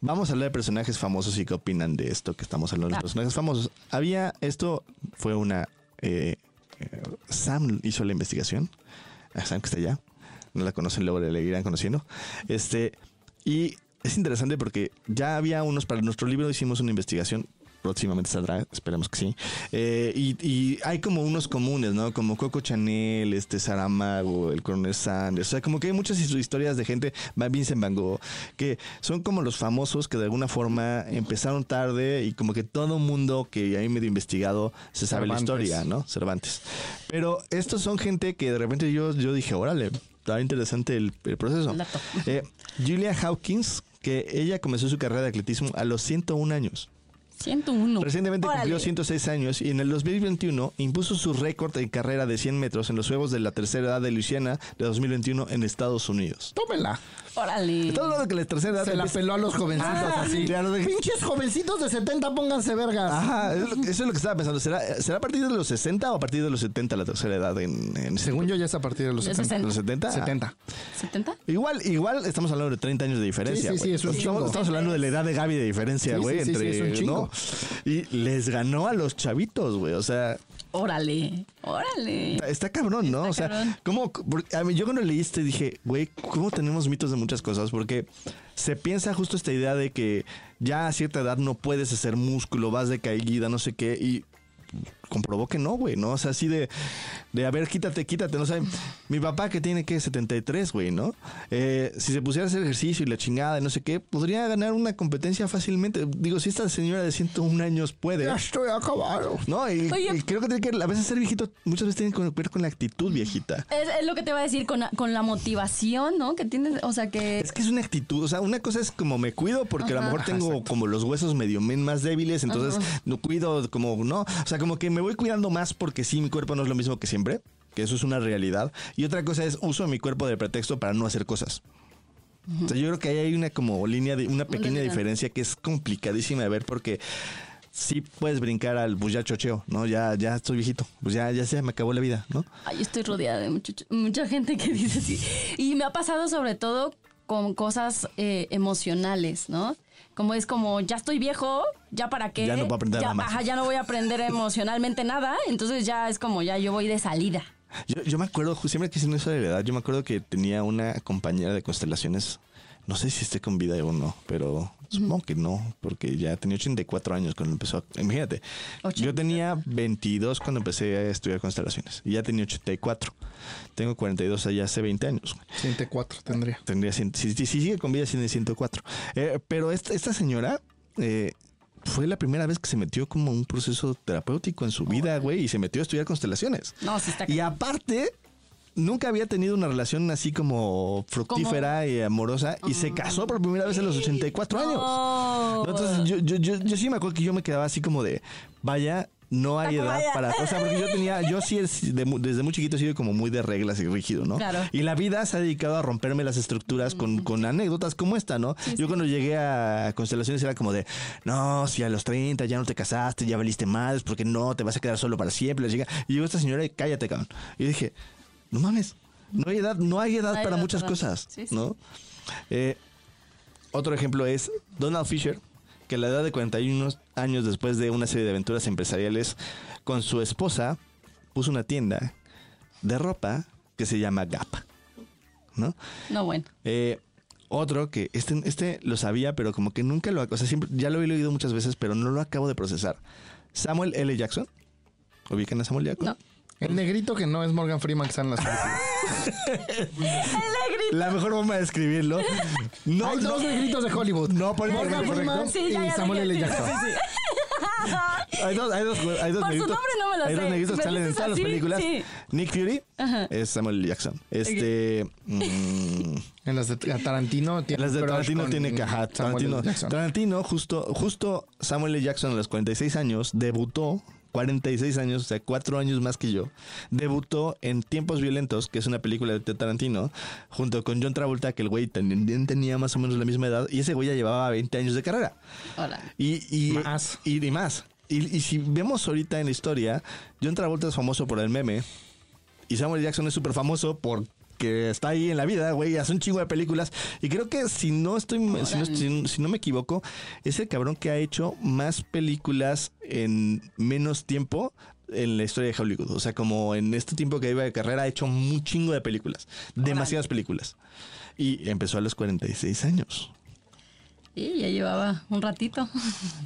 vamos a hablar de personajes famosos y qué opinan de esto que estamos hablando de personajes famosos. Había. Esto fue una. eh, eh, Sam hizo la investigación. Ah, Sam que está allá. No la conocen, luego le irán conociendo. Este. Y es interesante porque ya había unos. Para nuestro libro hicimos una investigación. Próximamente saldrá, esperemos que sí. Eh, y, y hay como unos comunes, ¿no? Como Coco Chanel, este Saramago, el Coronel Sanders. O sea, como que hay muchas his- historias de gente, Vincent Van Gogh, que son como los famosos que de alguna forma empezaron tarde y como que todo mundo que hay medio investigado se sabe la historia, ¿no? Cervantes. Pero estos son gente que de repente yo, yo dije, órale, está interesante el, el proceso. Eh, Julia Hawkins, que ella comenzó su carrera de atletismo a los 101 años.
101.
Recientemente
Órale.
cumplió 106 años y en el 2021 impuso su récord en carrera de 100 metros en los Juegos de la Tercera Edad de Luisiana de 2021 en Estados Unidos.
Tómela.
Órale.
Estamos hablando que la tercera edad
Se la peló a los jovencitos
Ah,
así.
lo de-
Pinches jovencitos de 70, pónganse vergas.
Ajá, eso es, lo, que estaba pensando. ¿Será, ¿Será a partir de los 60 o a partir de los 70 la tercera edad en, en
Según yo ya es a partir de los
De
70.
los 70?
70.
¿70?
Igual, igual estamos hablando de 30 años de diferencia.
Sí, sí, sí, es un
estamos,
chingo.
estamos hablando de la edad de Gaby de diferencia, güey,
sí, sí,
entre,
sí, es un chingo.
¿no? Y les ganó a los chavitos, güey. O sea,
Órale. Órale.
está, está cabrón, ¿no?
Está
o sea,
cabrón.
¿cómo? porque a mí, yo cuando leí este dije, güey, ¿cómo tenemos mitos de muchas cosas? Porque se piensa justo esta idea de que ya a cierta edad no puedes hacer músculo, vas de caída, no sé qué, y comprobó que no, güey, ¿no? O sea, así de, de a ver, quítate, quítate, no sé. Mi papá que tiene que 73, güey, ¿no? Eh, si se pusiera a hacer ejercicio y la chingada y no sé qué, podría ganar una competencia fácilmente. Digo, si esta señora de 101 años puede.
Ya estoy acabado.
No, y,
Oye.
y creo que tiene que, a veces ser viejito, muchas veces tiene que ver con la actitud viejita.
Es, es lo que te va a decir con, la- con la motivación, ¿no? Que tienes, o sea, que...
Es que es una actitud, o sea, una cosa es como me cuido porque a lo mejor tengo como los huesos medio men más débiles, entonces no cuido como, no, o sea, como que me voy cuidando más porque sí, mi cuerpo no es lo mismo que siempre, que eso es una realidad. Y otra cosa es uso mi cuerpo de pretexto para no hacer cosas. O sea, yo creo que ahí hay una como línea de una pequeña diferencia que es complicadísima de ver porque sí puedes brincar al pues ya chocheo, ¿no? Ya, ya estoy viejito, pues ya, ya se me acabó la vida, ¿no?
Ay, estoy rodeada de mucho- mucha gente que dice así. Y me ha pasado sobre todo con cosas eh, emocionales, ¿no? Como es como, ya estoy viejo, ya para qué.
Ya no puedo aprender
ya,
nada más.
ajá, ya no voy a aprender emocionalmente nada. Entonces ya es como, ya yo voy de salida.
Yo, yo me acuerdo, siempre que hicieron eso de la edad, yo me acuerdo que tenía una compañera de constelaciones, no sé si esté con vida o no, pero supongo que no, porque ya tenía 84 años cuando empezó. a- imagínate, yo tenía 22 cuando empecé a estudiar constelaciones y ya tenía 84. Tengo 42 allá hace 20 años.
104 tendría.
Tendría, si- si sigue con vida, tiene 104. Eh, pero esta, esta señora eh, fue la primera vez que se metió como un proceso terapéutico en su vida, güey, y se metió a estudiar constelaciones.
No, sí está
Y aparte, nunca había tenido una relación así como fructífera y amorosa y se casó por primera vez a los 84 años. Entonces, yo, yo, yo, yo sí me acuerdo que yo me quedaba así como de, vaya, no hay edad para... O sea, porque yo tenía, yo sí de desde muy chiquito he sido como muy de reglas y rígido, ¿no?
Claro.
Y la vida se ha dedicado a romperme las estructuras con, con anécdotas como esta, ¿no? yo cuando llegué a Constelaciones era como de, no, si a los 30 ya no te casaste, ya valiste mal, porque no, te vas a quedar solo para siempre. Y llegó esta señora y cállate, cabrón. Y dije, no mames, no hay edad, no hay edad
No hay
para
edad
muchas
para-
cosas,
sí, sí.
¿no? Eh, otro ejemplo es Donald Fisher, que a la edad de 41 años después de una serie de aventuras empresariales con su esposa, puso una tienda de ropa que se llama Gap. ¿No?
No, bueno.
Eh, otro que este, este lo sabía, pero como que nunca lo... O sea, siempre, ya lo he leído muchas veces, pero no lo acabo de procesar. Samuel L. Jackson. ¿Ubican a Samuel Jackson?
No.
El negrito que no es Morgan Freeman que está en las películas.
La mejor forma de escribirlo. No,
Hay
no,
dos negritos de Hollywood.
no, por
Morgan. Freeman
Sí, ya,
y
ya
Samuel L. Jackson.
sí, sí.
Hay dos, hay dos, hay dos
Por su
negritos.
nombre no me lo
hay
sé.
dos negritos que salen en todas las películas.
sí.
Nick Fury
Ajá.
es Samuel L. Jackson. Este. mm,
En las de Tarantino tiene
las de Tarantino tiene que ajá,
Samuel
Tarantino. Tarantino, justo, justo Samuel L. Jackson a los 46 años debutó. 46 años, o sea, cuatro años más que yo, debutó en Tiempos Violentos, que es una película de Tarantino, junto con John Travolta, que el güey también tenía más o menos la misma edad, y ese güey ya llevaba 20 años de carrera.
Hola.
Y, y
Más.
Y, y más. Y, y si vemos ahorita en la historia, John Travolta es famoso por el meme. Y Samuel Jackson es súper famoso porque está ahí en la vida, güey. Hace un chingo de películas. Y creo que si no estoy, si no, si- si no me equivoco, es el cabrón que ha hecho más películas en menos tiempo en la historia de Hollywood. O sea, como en este tiempo que iba de carrera, ha hecho un chingo de películas. Demasiadas películas. Y empezó a los 46 años.
Sí, ya llevaba un ratito.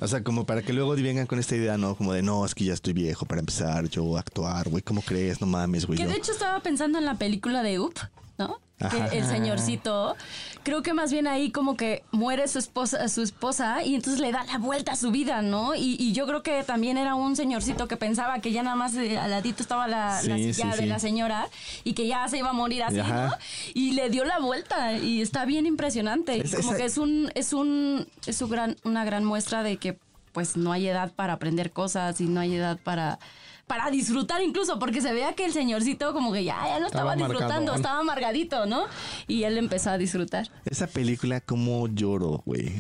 O sea, como para que luego vengan con esta idea, ¿no? Como de, no, es que ya estoy viejo para empezar yo a actuar, güey, ¿cómo crees? No mames, güey.
Que
yo-
de hecho estaba pensando en la película de Up, ¿no?
Ajá.
El señorcito, creo que más bien ahí como que muere su esposa, su esposa y entonces le da la vuelta a su vida, ¿no? Y, y yo creo que también era un señorcito que pensaba que ya nada más eh, al ladito estaba la, la silla
sí,
de
sí.
la señora y que ya se iba a morir así,
Ajá.
¿no? Y le dio la vuelta y está bien impresionante.
Es-
como
esa-
que es un, es un, es un gran, una gran muestra de que pues no hay edad para aprender cosas y no hay edad para para disfrutar incluso, porque se veía que el señorcito como que ya, ya no estaba,
Estaba
disfrutando, estaba amargadito, ¿no? Y él empezó a disfrutar.
Esa película, como lloro, güey.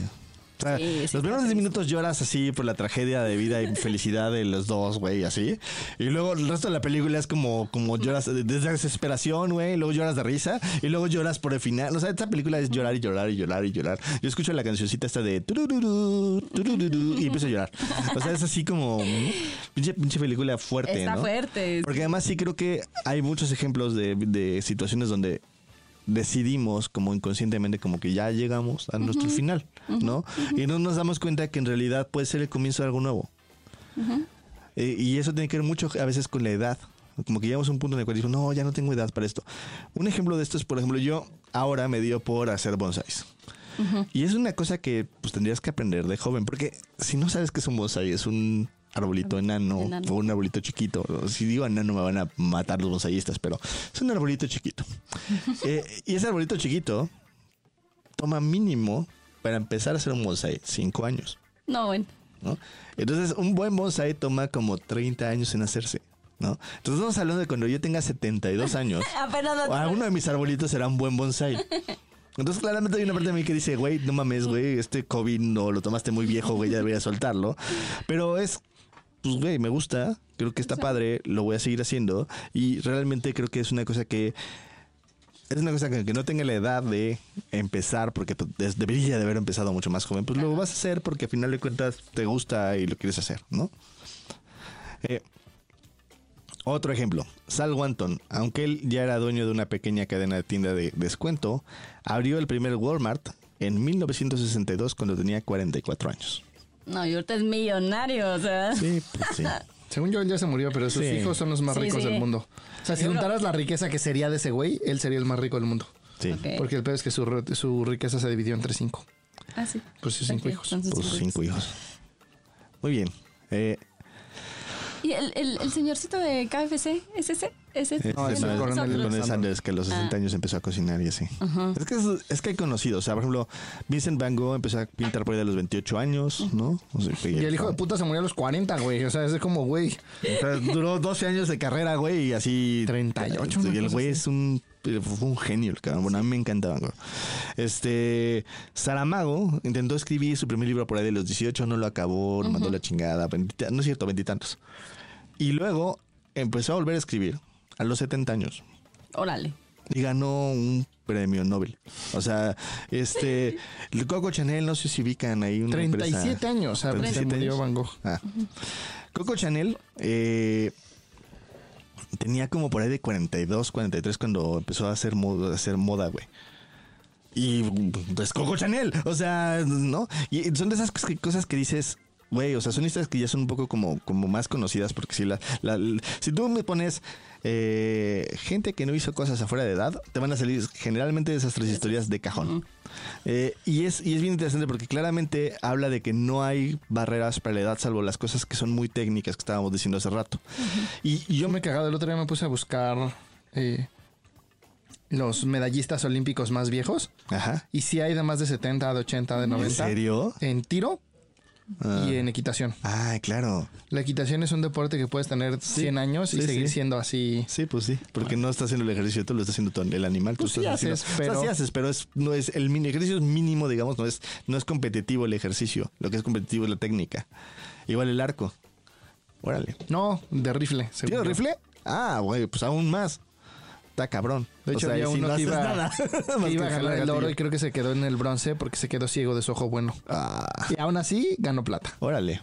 O sea,
Sí, sí,
los primeros 10
triste.
minutos lloras así por la tragedia de vida y felicidad de los dos, güey, así. Y luego el resto de la película es como, como lloras de de desesperación, güey. Luego lloras de risa y luego lloras por el final. O sea, esta película es llorar y llorar y llorar y llorar. Yo escucho la cancioncita esta de turururu, turururu, y empiezo a llorar. O sea, es así como ¿no? pinche, pinche película fuerte,
Está
¿no?
fuerte.
Porque además sí creo que hay muchos ejemplos de, de situaciones donde decidimos como inconscientemente como que ya llegamos a nuestro final, ¿no? Y no nos damos cuenta que en realidad puede ser el comienzo de algo nuevo. Eh, y eso tiene que ver mucho a veces con la edad. Como que llegamos a un punto en el cual digo, no, ya no tengo edad para esto. Un ejemplo de esto es, por ejemplo, yo ahora me dio por hacer bonsáis. Y es una cosa que pues tendrías que aprender de joven, porque si no sabes qué es un bonsai, es un arbolito enano,
Enano.
o un arbolito chiquito. Si digo enano me van a matar los bonsaiistas, pero es un arbolito chiquito. Eh, y ese arbolito chiquito toma mínimo para empezar a hacer un bonsai cinco años.
No, bueno.
¿no? Entonces, un buen bonsai toma como 30 años en hacerse, ¿no? Entonces, estamos hablando de cuando yo tenga 72 años,
Apenas
o alguno de mis arbolitos será un buen bonsai. Entonces, claramente hay una parte de mí que dice, güey, no mames, güey, este COVID no lo tomaste muy viejo, güey, ya deberías soltarlo. Pero es, pues, güey, me gusta, creo que está padre, lo voy a seguir haciendo y realmente creo que es una cosa que es una cosa que, no tenga la edad de empezar, porque pues, debería de haber empezado mucho más joven, pues lo vas a hacer porque al final de cuentas te gusta y lo quieres hacer, ¿no? Eh, otro ejemplo, Sal Wanton, aunque él ya era dueño de una pequeña cadena de tienda de descuento, abrió el primer Walmart en 1962 cuando tenía 44 años.
No, y ahorita es millonario, o sea.
Sí, pues sí.
Según yo, él ya se murió, pero sus
Sí.
hijos son los más
Sí,
ricos
sí.
del mundo. O sea, si juntaras la riqueza que sería de ese güey, él sería el más rico del mundo.
sí.
Porque el peor es que su, su riqueza se dividió entre cinco.
Ah, sí.
Pues sus cinco hijos.
son sus cinco
cinco hijos. Muy bien. Eh,
¿Y el, el, el señorcito de KFC? ¿Es ese? ¿Es ese?
No, es
no,
el
el coronel
Sanders.
Sanders que a los 60 años empezó a cocinar y así. Es que es, es que hay conocidos. O sea, por ejemplo, Vincent Van Gogh empezó a pintar por ahí a los 28 años, ¿no? O sea,
Y el hijo de puta se murió a los 40, güey. O sea, es como, güey.
O sea, duró 12 años de carrera, güey, y así.
38,
Y el güey es un. Fue un genio, el cabrón. Bueno, a mí me encantaba. Este. Saramago intentó escribir su primer libro por ahí de los 18, no lo acabó, lo mandó a la chingada. no es cierto, veintitantos. Y luego empezó a volver a escribir a los 70 años
Órale.
y ganó un premio Nobel. O sea, este. Coco Chanel, no sé si ubican ahí una
37
empresa-
años. O sea, se
37
murió
años.
Van Gogh.
Ah. Coco Chanel eh, tenía como por ahí de 42, 43 cuando empezó a hacer moda, a hacer moda, güey. Y pues Coco Chanel, o sea, ¿no? Y son de esas cosas que, dices, güey, o sea, son historias que ya son un poco como, como más conocidas porque si la- si tú me pones eh, gente que no hizo cosas afuera de edad, te van a salir generalmente esas tres historias de cajón. Eh, y, es, y es bien interesante porque claramente habla de que no hay barreras para la edad salvo las cosas que son muy técnicas que estábamos diciendo hace rato. y, y yo
me he cagado. El otro día me puse a buscar eh, los medallistas olímpicos más viejos.
Ajá.
Y sí hay de más de 70, de 80, de 90.
¿En serio?
En tiro
Ah.
y en equitación.
Ah, claro.
La equitación es un deporte que puedes tener 100 años y
sí,
seguir
sí.
siendo así.
Sí, pues sí, porque no está haciendo el ejercicio, tú lo estás haciendo el animal. tú
Pues sí
estás
haces,
haciendo-
pero-
O sea, sí haces, pero es, no es, el mini ejercicio es mínimo, digamos, no es, no es competitivo el ejercicio. Lo que es competitivo es la técnica. Igual el arco. Órale.
No, de rifle. según
¿Tiro
yo.
rifle? Ah, güey, pues aún más. Está cabrón.
De hecho,
O sea,
había uno
no
que iba,
nada. Más
que iba a ganar el oro y creo que se quedó en el bronce porque se quedó ciego de su ojo bueno.
Ah,
Y aún así ganó plata.
órale.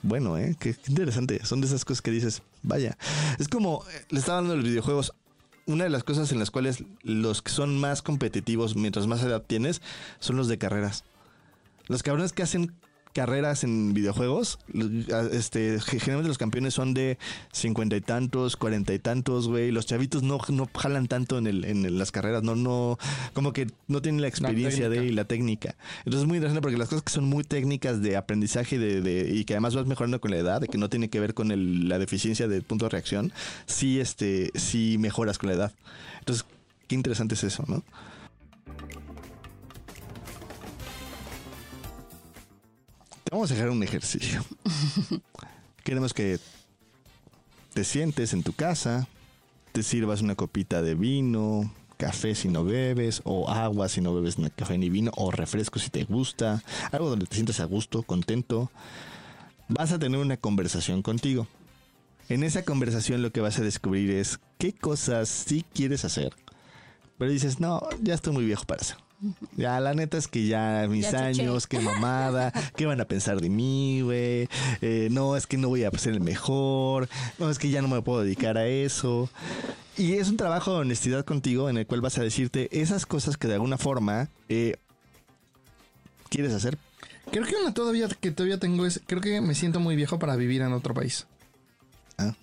Bueno, ¿eh? Qué, qué interesante. Son de esas cosas que dices, vaya. Es como, eh, le estaba hablando de los videojuegos. Una de las cosas en las cuales los que son más competitivos mientras más edad tienes son los de carreras. Los cabrones que hacen carreras en videojuegos, este, ge- generalmente los campeones son de cincuenta y tantos, cuarenta y tantos, güey. Los chavitos no, no jalan tanto en, el, en las carreras, no, no, como que no tienen la experiencia de y la técnica. Entonces es muy interesante porque las cosas que son muy técnicas de aprendizaje de, de- y que además vas mejorando con la edad, de que no tiene que ver con el- la deficiencia de punto de reacción, sí, este, sí mejoras con la edad. Entonces, qué interesante es eso, ¿no? Vamos a dejar un ejercicio. Queremos que te sientes en tu casa, te sirvas una copita de vino, café si no bebes, o agua si no bebes ni café ni vino, o refresco si te gusta, algo donde te sientas a gusto, contento, vas a tener una conversación contigo. En esa conversación lo que vas a descubrir es qué cosas sí quieres hacer, pero dices, no, ya estoy muy viejo para eso. Ya, la neta es que ya mis
Ya
años, qué mamada, qué van a pensar de mí, güey. Eh, no, es que no voy a ser el mejor. No, es que ya no me puedo dedicar a eso. Y es un trabajo de honestidad contigo en el cual vas a decirte esas cosas que de alguna forma eh, quieres hacer.
Creo que una todavía que todavía tengo es, creo que me siento muy viejo para vivir en otro país.
Ah.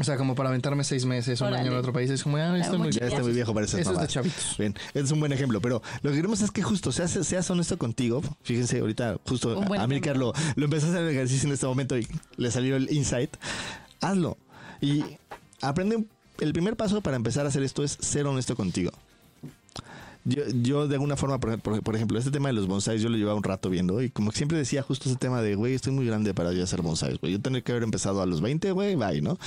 O sea, como para aventarme seis meses, un
Órale.
año en otro país. Es como, ah, estoy
muy
muy
Ya
viejo.
estoy muy viejo para esas
Eso es de chavitos.
Bien, es un buen ejemplo, pero lo que queremos es que justo seas, seas honesto contigo. Fíjense, ahorita justo
Un buen
a Amílcar lo, lo empezó a hacer el ejercicio en este momento y le salió el insight. Hazlo. Y aprende. El primer paso para empezar a hacer esto es ser honesto contigo. Yo, yo de alguna forma, por, por- ejemplo, este tema de los bonsais, yo lo llevaba un rato viendo y como siempre decía justo ese tema de, güey, estoy muy grande para ya hacer bonsais, güey. Yo tendría que haber empezado a los 20, güey, bye, ¿no?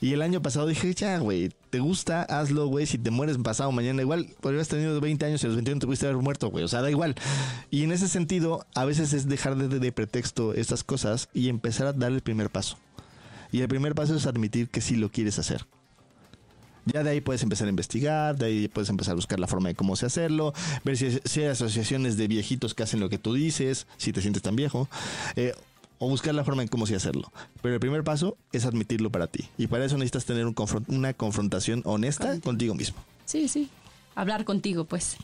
Y el año pasado dije, ya, güey, te gusta, hazlo, güey. Si te mueres pasado mañana, igual podrías tenido 20 años y a los 21 te pudiste haber muerto, güey. O sea, da igual. Y en ese sentido, a veces es dejar de, de pretexto estas cosas y empezar a dar el primer paso. Y el primer paso es admitir que sí lo quieres hacer. Ya de ahí puedes empezar a investigar, de ahí puedes empezar a buscar la forma de cómo se hacerlo, ver si, si hay asociaciones de viejitos que hacen lo que tú dices, si te sientes tan viejo, eh, o buscar la forma en cómo se hacerlo. Pero el primer paso es admitirlo para ti. Y para eso necesitas tener un confron- una confrontación honesta contigo mismo.
Sí, sí. Hablar contigo, pues.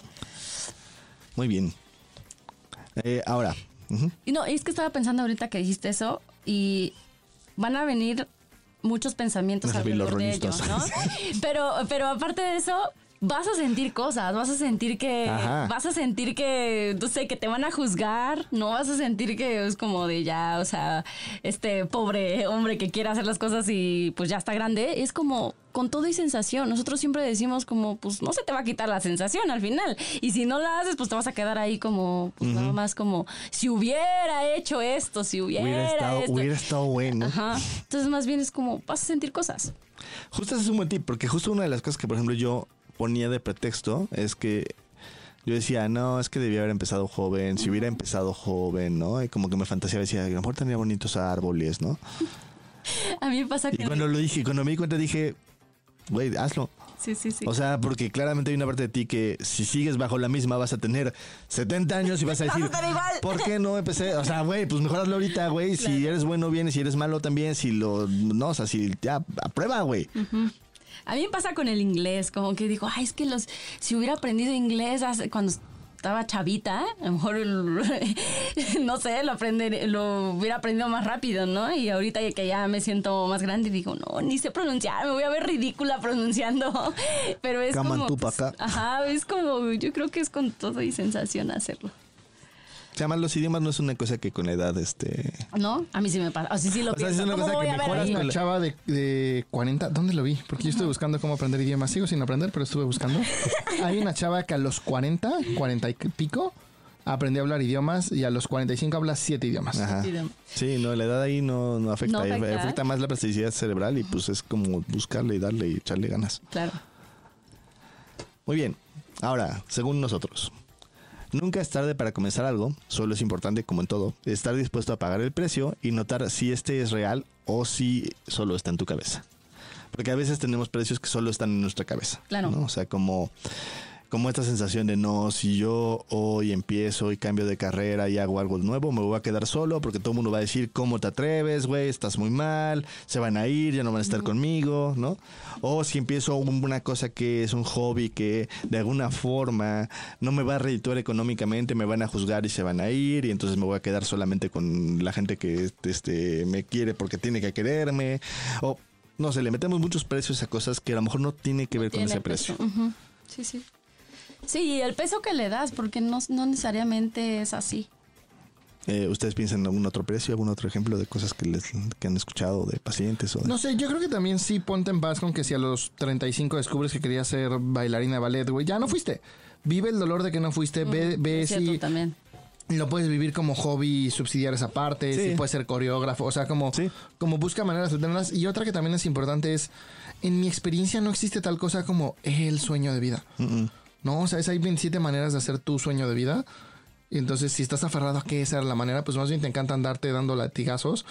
Muy bien. Eh, ahora, ujú.
Y no, es que estaba pensando ahorita que dijiste eso y van a venir muchos pensamientos alrededor de ello. ¿no? pero, pero aparte de eso, vas a sentir cosas, vas a sentir que,
Ajá.
vas a sentir que, no sé, que te van a juzgar, no vas a sentir que es como de ya, o sea, este pobre hombre que quiere hacer las cosas y pues ya está grande, es como con todo y sensación. Nosotros siempre decimos como, pues no se te va a quitar la sensación al final. Y si no la haces, pues te vas a quedar ahí como, pues nada más como, si hubiera hecho esto, si hubiera,
hubiera, estado,
esto.
hubiera estado bueno.
Ajá. Entonces más bien es como, vas a sentir cosas.
Justo ese es un buen tip, porque justo una de las cosas que, por ejemplo, yo ponía de pretexto es que yo decía, no, es que debía haber empezado joven, si hubiera empezado joven, ¿no? Y como que me fantaseaba, decía, a lo mejor tendría bonitos árboles, ¿no?
A mí me pasa
Y
que...
cuando lo dije, cuando me di cuenta dije, güey, hazlo.
Sí, sí, sí.
O sea, porque claramente hay una parte de ti que si sigues bajo la misma vas a tener 70 años y vas a decir,
igual.
¿por qué no empecé? O sea, güey, pues mejor hazlo ahorita, güey. Si eres bueno, bien, y si eres malo también, si lo, no, o sea, si ya, aprueba, güey.
A mí me pasa con el inglés, como que digo, ay, es que los, si hubiera aprendido inglés hace- cuando estaba chavita, a lo mejor, no sé, lo, aprender, lo hubiera aprendido más rápido, ¿no? Y ahorita que ya me siento más grande, digo, no, ni sé pronunciar, me voy a ver ridícula pronunciando. Pero es
Caman
como... pues, ajá, es como, yo creo que es con todo y sensación hacerlo.
O sea, además los idiomas no es una cosa que con la edad, este...
¿No? A mí sí me pasa. O sea, sí lo
O sea,
pienso.
es una
¿Cómo
cosa que mejoras con
Una chava de, de 40, ¿dónde lo vi? Porque yo estuve buscando cómo aprender idiomas. Sigo sin aprender, pero estuve buscando. Hay una chava que a los 40, 40 y pico, aprendió a hablar idiomas y a los 45 habla 7 idiomas.
Ajá.
Sí,
no, la edad ahí no, no afecta.
No afecta.
afecta más la plasticidad cerebral y pues es como buscarle y darle y echarle ganas.
Claro.
Muy bien. Ahora, según nosotros, nunca es tarde para comenzar algo, solo es importante, como en todo, estar dispuesto a pagar el precio y notar si este es real o si solo está en tu cabeza. Porque a veces tenemos precios que solo están en nuestra cabeza.
Claro.
¿no? O sea, como, como esta sensación de no, si yo hoy empiezo y cambio de carrera y hago algo nuevo, me voy a quedar solo porque todo el mundo va a decir, ¿cómo te atreves, güey? Estás muy mal, se van a ir, ya no van a estar conmigo, ¿no? O si empiezo un- una cosa que es un hobby que de alguna forma no me va a redituar económicamente, me van a juzgar y se van a ir y entonces me voy a quedar solamente con la gente que este, me quiere porque tiene que quererme. O no sé, le metemos muchos precios a cosas que a lo mejor no tiene que ver con ese precio.
Sí, sí. Sí, y el peso que le das, porque no, no necesariamente es así.
Eh, ¿Ustedes piensan en algún otro precio, algún otro ejemplo de cosas que, les, que han escuchado de pacientes? O de-
No sé, yo creo que también sí ponte en paz con que si a los 35 descubres que querías ser bailarina de ballet, güey, ya no fuiste. Vive el dolor de que no fuiste, ve, ve
es cierto
si...
también.
lo puedes vivir como hobby y subsidiar esa parte,
Sí.
si puedes ser coreógrafo, o sea, como,
Sí.
como busca maneras alternas. Y otra que también es importante es, en mi experiencia no existe tal cosa como el sueño de vida. No, o sea, es, hay 27 maneras de hacer tu sueño de vida. Y entonces, si estás aferrado a que esa era la manera, pues más bien te encanta andarte dando latigazos.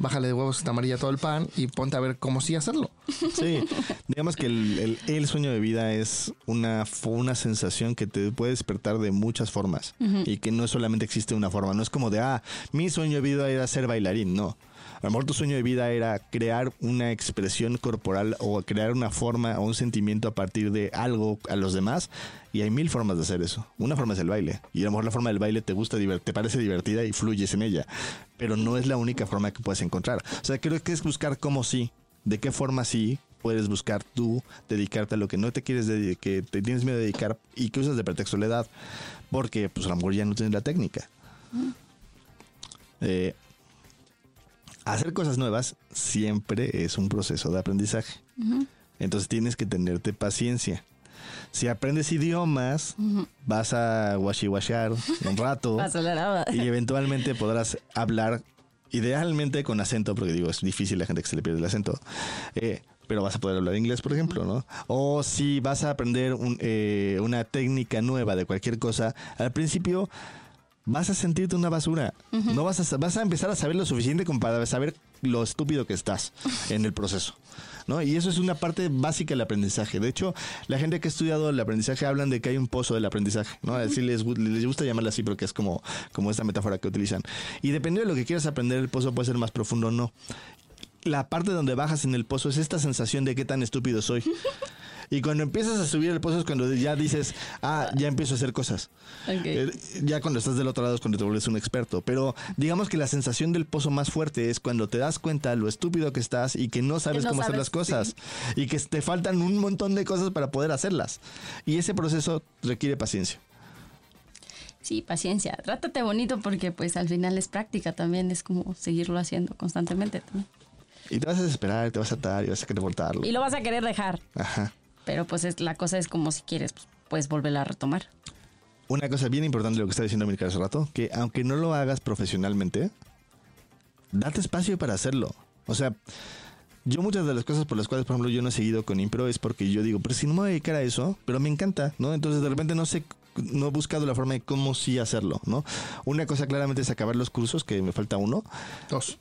Bájale de huevos está amarilla todo el pan y ponte a ver cómo sí hacerlo.
Sí, digamos que el, el- el sueño de vida es una, una sensación que te puede despertar de muchas formas y que no solamente existe una forma. No es como de, ah, mi sueño de vida era ser bailarín, no. A lo mejor tu sueño de vida era crear una expresión corporal o crear una forma o un sentimiento a partir de algo a los demás. Y hay mil formas de hacer eso. Una forma es el baile. Y a lo mejor la forma del baile te gusta, te parece divertida y fluyes en ella. Pero no es la única forma que puedes encontrar. O sea, creo que es buscar cómo sí, de qué forma sí puedes buscar tú dedicarte a lo que no te quieres dedicar, que te tienes miedo de dedicar y que usas de pretexto la edad. Porque pues a lo mejor ya no tienes la técnica. Eh, hacer cosas nuevas siempre es un proceso de aprendizaje. Entonces tienes que tenerte paciencia. Si aprendes idiomas, vas a washiwashear un rato y eventualmente podrás hablar idealmente con acento, porque digo, es difícil la gente que se le pierde el acento. eh, pero vas a poder hablar inglés, por ejemplo, ¿no? O si vas a aprender un, eh, una técnica nueva de cualquier cosa, al principio vas a sentirte una basura. No vas a, vas a empezar a saber lo suficiente como para saber lo estúpido que estás en el proceso. ¿no? Y eso es una parte básica del aprendizaje. De hecho, la gente que ha estudiado el aprendizaje hablan de que hay un pozo del aprendizaje. ¿no? Así les, les gusta llamarlo así porque es como, como esta metáfora que utilizan. Y dependiendo de lo que quieras aprender, el pozo puede ser más profundo o no. La parte donde bajas en el pozo es esta sensación de qué tan estúpido soy. Y cuando empiezas a subir el pozo es cuando ya dices, ah, ya empiezo a hacer cosas. Eh, ya cuando estás del otro lado es cuando te vuelves un experto. Pero digamos que la sensación del pozo más fuerte es cuando te das cuenta lo estúpido que estás y que no sabes
no
cómo hacer las cosas. Y que te faltan un montón de cosas para poder hacerlas. Y ese proceso requiere paciencia.
Sí, paciencia. Trátate bonito porque pues al final es práctica también, es como seguirlo haciendo constantemente también.
Y te vas a desesperar, te vas a atar y vas a querer voltarlo.
Y lo vas a querer dejar,
Ajá.
Pero pues es, la cosa es como si quieres, pues, puedes volverla a retomar.
Una cosa bien importante de lo que está diciendo Milcar hace rato, que aunque no lo hagas profesionalmente, date espacio para hacerlo. O sea, yo muchas de las cosas por las cuales, por ejemplo, yo no he seguido con impro es porque yo digo, pero si no me voy a dedicar a eso, pero me encanta, ¿no? Entonces de repente no sé, no he buscado la forma de cómo sí hacerlo, ¿no? Una cosa claramente es acabar los cursos, que me falta uno.
Dos.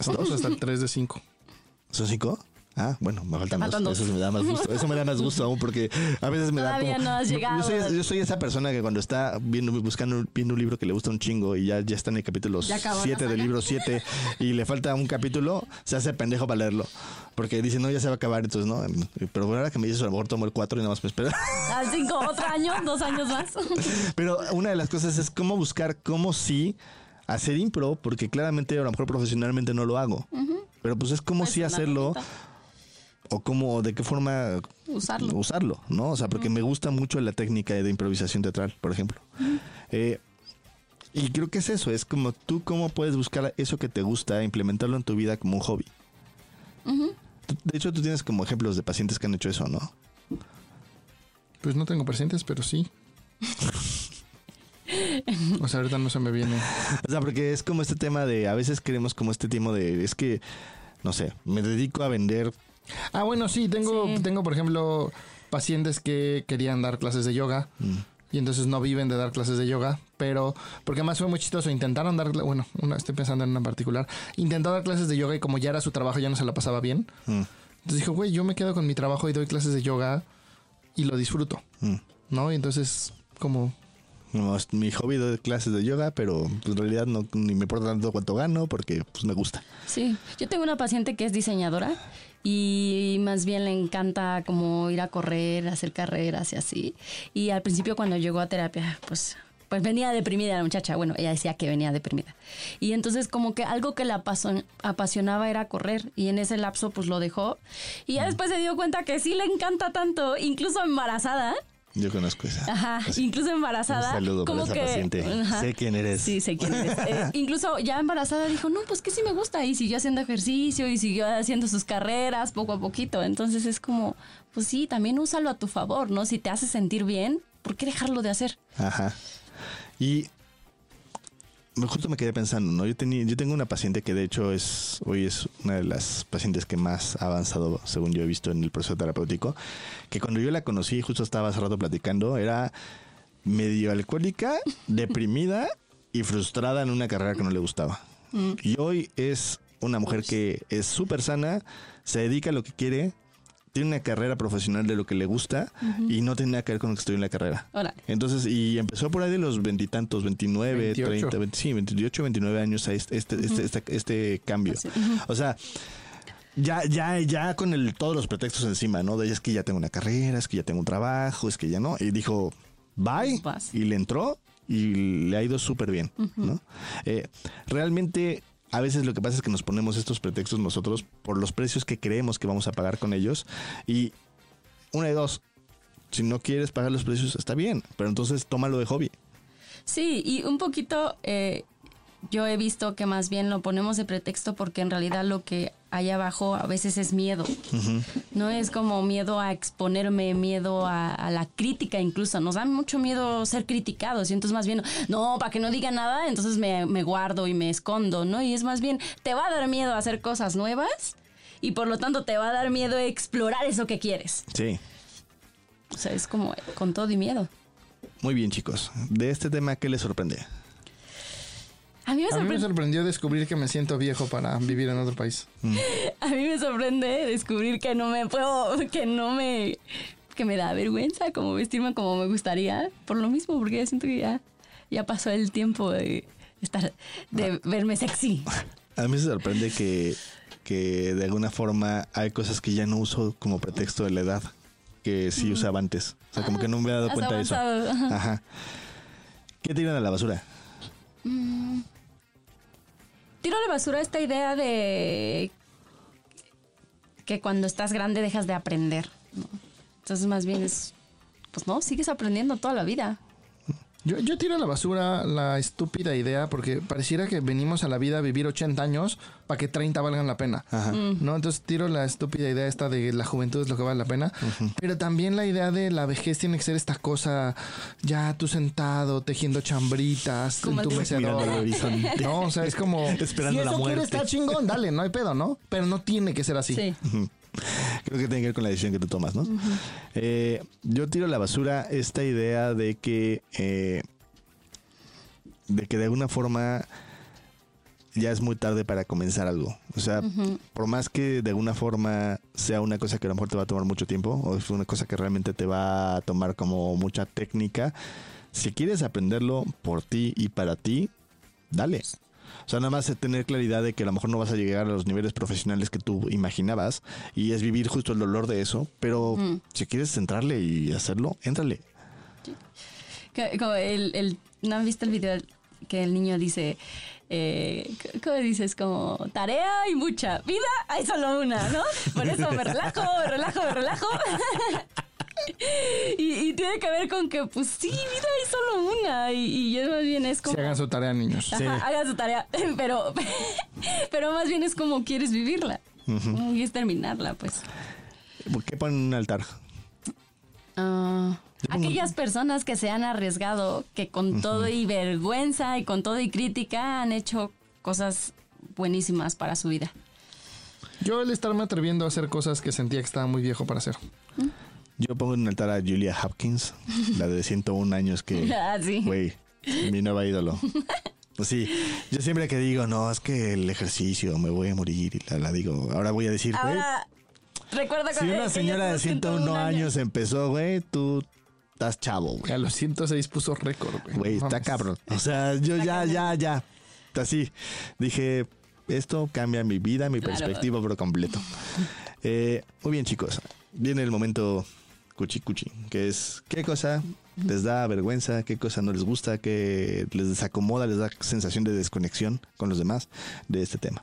¿Son
Dos hasta el 3 de 5.
¿Son cinco? Ah, bueno, me faltan, dos.
dos.
Eso me da más gusto. Eso me da más gusto aún porque a veces me
Todavía
da como...
no has
Yo-
llegado.
Yo soy, yo soy esa persona que cuando está viendo, buscando, viendo un libro que le gusta un chingo y ya, ya está en el capítulo
Ya acabó la
7 del libro 7 y le falta un capítulo, se hace pendejo para leerlo. Porque dice, no, ya se va a acabar, entonces no. Pero ahora que me dices, a lo mejor tomo el 4 y nada más me espera.
Al cinco, otro año, dos años más.
Pero una de las cosas es cómo buscar cómo sí hacer impro, porque claramente a lo mejor profesionalmente no lo hago. Pero pues es cómo
Pues
sí
una
hacerlo. O cómo, de qué forma
Usarlo.
usarlo, ¿no? O sea, porque me gusta mucho la técnica de improvisación teatral, por ejemplo. Eh, y creo que es eso, es como tú cómo puedes buscar eso que te gusta, e implementarlo en tu vida como un hobby. De hecho, tú tienes como ejemplos de pacientes que han hecho eso, ¿no?
Pues no tengo presentes, pero sí. O sea, ahorita no se me viene.
O sea, porque es como este tema de, a veces queremos como este tema de, es que, no sé, me dedico a vender
Ah, bueno, sí, tengo,
Sí.
tengo por ejemplo, pacientes que querían dar clases de yoga. Y entonces no viven de dar clases de yoga, pero porque además fue muy chistoso. Intentaron dar, bueno, una, estoy pensando en una en particular. Intentó dar clases de yoga y como ya era su trabajo, ya no se la pasaba bien.
Mm.
Entonces dijo, güey, yo me quedo con mi trabajo y doy clases de yoga y lo disfruto,
Mm.
¿no? Y entonces, como,
Mi hobby de clases de yoga, pero pues, en realidad no ni me importa tanto cuánto gano porque pues me gusta.
Sí, yo tengo una paciente que es diseñadora y más bien le encanta como ir a correr, hacer carreras y así. Y al principio cuando llegó a terapia, pues pues venía deprimida la muchacha, bueno, ella decía que venía deprimida. Y entonces como que algo que la apasionaba era correr y en ese lapso pues lo dejó y ya después se dio cuenta que sí le encanta tanto, incluso embarazada.
Yo conozco esa.
Ajá,
Así.
incluso embarazada.
Un saludo para
como
esa
que,
paciente.
Ajá.
Sé quién eres.
Sí, sé quién eres. Eh, incluso ya embarazada dijo, no, pues que sí me gusta. Y siguió haciendo ejercicio y siguió haciendo sus carreras poco a poquito. Entonces es como, pues sí, también úsalo a tu favor, ¿no? Si te hace sentir bien, ¿por qué dejarlo de hacer?
Ajá. Y justo me quedé pensando, ¿no? Yo, tenía, yo tengo una paciente que de hecho es, hoy es una de las pacientes que más ha avanzado, según yo he visto en el proceso terapéutico, que cuando yo la conocí, justo estaba hace rato platicando, era medio alcohólica, deprimida y frustrada en una carrera que no le gustaba. Mm. Y hoy es una mujer que es súper sana, se dedica a lo que quiere, tiene una carrera profesional de lo que le gusta y no tiene nada que ver con lo que estoy en la carrera. Entonces, y empezó por ahí de los veintitantos, 29, 30, 20, sí, 28, 29 años a este, este, este, este, cambio. O sea, ya, ya, ya con el, todos los pretextos encima, ¿no? De es que ya tengo una carrera, es que ya tengo un trabajo, es que ya no. Y dijo, bye. Y le entró y le ha ido súper bien, ¿no? Eh, realmente a veces lo que pasa es que nos ponemos estos pretextos nosotros por los precios que creemos que vamos a pagar con ellos. Y una de dos, si no quieres pagar los precios, está bien, pero entonces tómalo de hobby.
Sí, y un poquito eh, yo he visto que más bien lo ponemos de pretexto porque en realidad lo que hay abajo a veces es miedo. No es como miedo a exponerme, miedo a, la crítica incluso. Nos da mucho miedo ser criticados y entonces más bien, no, para que no diga nada, entonces me, me guardo y me escondo, ¿no? Y es más bien, te va a dar miedo a hacer cosas nuevas y por lo tanto te va a dar miedo a explorar eso que quieres.
Sí.
O sea, es como con todo y miedo.
Muy bien, chicos. De este tema, ¿qué les sorprende?
A mí, me sorprendió descubrir que me siento viejo para vivir en otro país.
Mm. A mí me sorprende descubrir que no me puedo, que no me, que me da vergüenza como vestirme como me gustaría, por lo mismo, porque siento que ya, ya pasó el tiempo de estar, de verme sexy.
A mí me sorprende que, que de alguna forma hay cosas que ya no uso como pretexto de la edad que sí usaba antes. O sea, como que no me he dado cuenta de eso. Ajá. ¿Qué tiran a la basura? Mm
tiro a la basura esta idea de que cuando estás grande dejas de aprender. Entonces más bien es, pues no, sigues aprendiendo toda la vida.
Yo, yo tiro a la basura la estúpida idea porque pareciera que venimos a la vida a vivir 80 años para que 30 valgan la pena. Mm. ¿No? Entonces tiro la estúpida idea esta de la juventud es lo que vale la pena. Pero también la idea de la vejez tiene que ser esta cosa ya tú sentado tejiendo chambritas en tu mecedor. No, o sea, es como
esperando si eso la muerte.
estar chingón, dale, no hay pedo, ¿no? Pero no tiene que ser así. Sí.
Creo que tiene que ver con la decisión que tú tomas, ¿no? Eh, yo tiro a la basura esta idea de que, eh, de que de alguna forma ya es muy tarde para comenzar algo. O sea, por más que de alguna forma sea una cosa que a lo mejor te va a tomar mucho tiempo, o es una cosa que realmente te va a tomar como mucha técnica, si quieres aprenderlo por ti y para ti, dale. O sea, nada más tener claridad de que a lo mejor no vas a llegar a los niveles profesionales que tú imaginabas y es vivir justo el dolor de eso, pero si quieres entrarle y hacerlo, éntrale.
Como el, ¿No han visto el video que el niño dice, eh, ¿cómo dices? Como tarea y mucha. Vida hay solo una, ¿no? Por eso me relajo, me relajo, me relajo. y, tiene que ver con que, pues sí, vida hay solo una. Y, y más bien es como.
hagan su tarea, niños.
Hagan su tarea. Pero, pero más bien es como quieres vivirla. Y es terminarla, pues.
¿Por qué ponen un altar?
Ah, aquellas personas que se han arriesgado, que con todo y vergüenza y con todo y crítica han hecho cosas buenísimas para su vida.
Yo el estarme atreviendo a hacer cosas que sentía que estaba muy viejo para hacer.
Yo pongo en altar a Julia Hopkins, la de 101 años que...
Ah, sí.
Güey, mi nueva ídolo. Pues sí, yo siempre que digo, no, es que el ejercicio, me voy a morir, y la, digo, ahora voy a decir, güey...
Recuerda
si una señora de 101 años, empezó, güey, tú estás chavo, güey.
A los 106 puso récord, güey.
Güey, está cabrón. O sea, yo ya, ya, ya. Así. Dije, esto cambia mi vida, mi perspectiva por completo. Eh, muy bien, chicos. Viene el momento cuchi cuchi, que es qué cosa les da vergüenza, qué cosa no les gusta, qué les desacomoda, les da sensación de desconexión con los demás de este tema.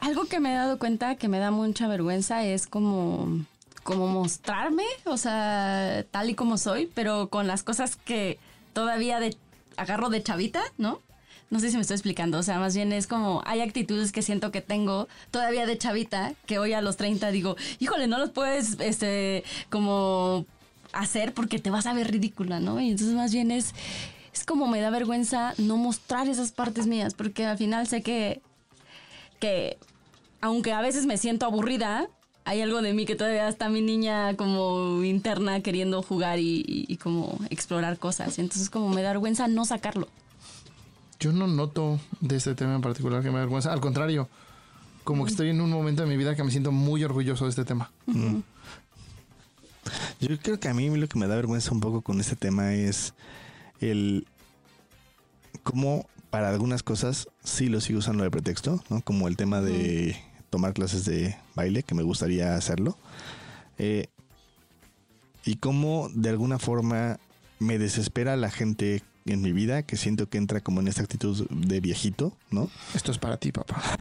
Algo que me he dado cuenta que me da mucha vergüenza es como, como mostrarme, o sea, tal y como soy, pero con las cosas que todavía de, agarro de chavita, ¿no? No sé si me estoy explicando, o sea, más bien es como, hay actitudes que siento que tengo todavía de chavita, que hoy a los 30 digo, híjole, no los puedes, este, como hacer porque te vas a ver ridícula, ¿no? Y entonces más bien es es como me da vergüenza no mostrar esas partes mías, porque al final sé que, que aunque a veces me siento aburrida, hay algo de mí que todavía está mi niña como interna queriendo jugar y, como explorar cosas. Entonces como me da vergüenza no sacarlo.
Yo no noto de este tema en particular que me da vergüenza. Al contrario, como que estoy en un momento de mi vida que me siento muy orgulloso de este tema.
Yo creo que a mí lo que me da vergüenza un poco con este tema es el cómo para algunas cosas sí lo sigo usando de pretexto, ¿no? Como el tema de tomar clases de baile, que me gustaría hacerlo. Eh, y cómo de alguna forma me desespera la gente en mi vida que siento que entra como en esta actitud de viejito, ¿no?
Esto es para ti, papá.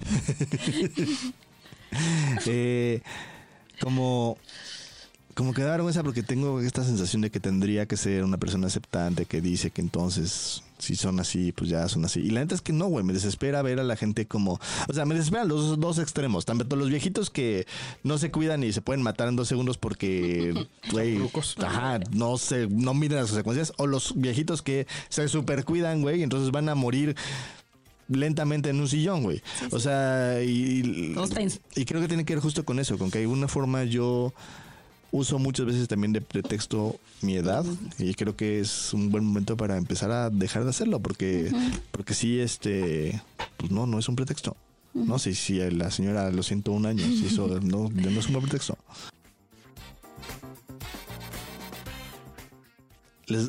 Eh, como como que da vergüenza porque tengo esta sensación de que tendría que ser una persona aceptante que dice que entonces si son así, pues ya son así. Y la neta es que no, güey, me desespera ver a la gente como, o sea, me desespera los dos extremos, tanto los viejitos que no se cuidan y se pueden matar en dos segundos porque, güey, ajá, no se, no miren las consecuencias, o los viejitos que se super cuidan, güey, y entonces van a morir lentamente en un sillón, güey. O sea, y, y creo que tiene que ver justo con eso, con que de alguna forma yo uso muchas veces también de pretexto mi edad y creo que es un buen momento para empezar a dejar de hacerlo porque porque sí este pues no no es un pretexto no si si la señora a los 101 años hizo no no es un buen pretexto.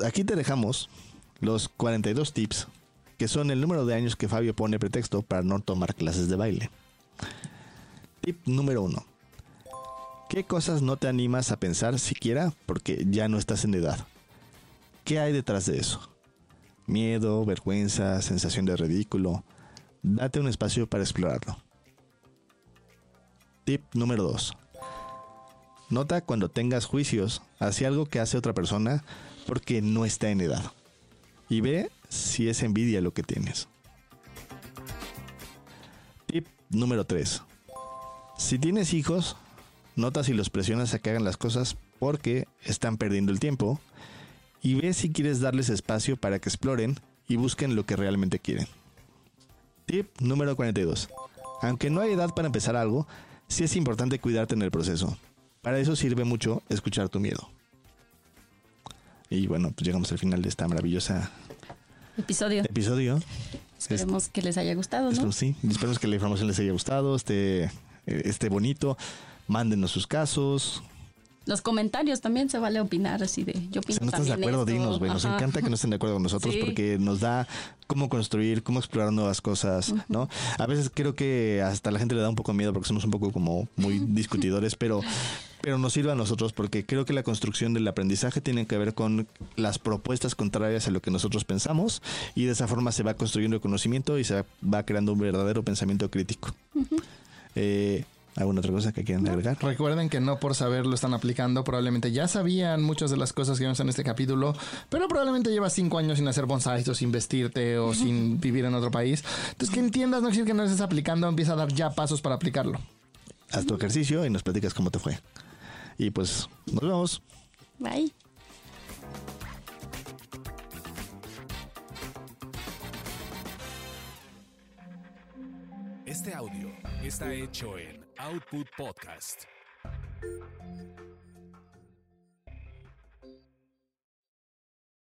Aquí te dejamos los 42 tips que son el número de años que Fabio pone pretexto para no tomar clases de baile. Tip número uno ¿Qué cosas no te animas a pensar siquiera porque ya no estás en edad? ¿Qué hay detrás de eso? Miedo, vergüenza, sensación de ridículo. Date un espacio para explorarlo. Tip número 2. Nota cuando tengas juicios hacia algo que hace otra persona porque no está en edad. Y ve si es envidia lo que tienes. Tip número 3. Si tienes hijos, Nota si los presionas a que hagan las cosas porque están perdiendo el tiempo y ve si quieres darles espacio para que exploren y busquen lo que realmente quieren. Tip número 42. Aunque no hay edad para empezar algo, sí es importante cuidarte en el proceso. Para eso sirve mucho escuchar tu miedo. Y bueno, pues llegamos al final de esta maravillosa
episodio.
episodio.
Esperemos que les haya gustado, ¿no?
Sí, esperemos que la información les haya gustado, esté, esté bonito mándenos sus casos.
Los comentarios también se vale opinar así de yo opino
Si no estás de acuerdo, dinos, güey. Nos encanta que no estén de acuerdo con nosotros porque nos da cómo construir, cómo explorar nuevas cosas, ¿no? A veces creo que hasta la gente le da un poco miedo porque somos un poco como muy discutidores, pero pero nos sirve a nosotros porque creo que la construcción del aprendizaje tiene que ver con las propuestas contrarias a lo que nosotros pensamos y de esa forma se va construyendo el conocimiento y se va creando un verdadero pensamiento crítico. eh, ¿Alguna otra cosa que quieran agregar?
Recuerden que no por saber lo están aplicando, probablemente ya sabían muchas de las cosas que vemos en este capítulo, pero probablemente llevas cinco años sin hacer bonsais o sin vestirte o sin vivir en otro país. Entonces que entiendas, no decir que no estés aplicando, empieza a dar ya pasos para aplicarlo.
Haz tu ejercicio y nos platicas cómo te fue. Y pues nos vemos.
Bye.
Este audio está hecho en Output Podcast.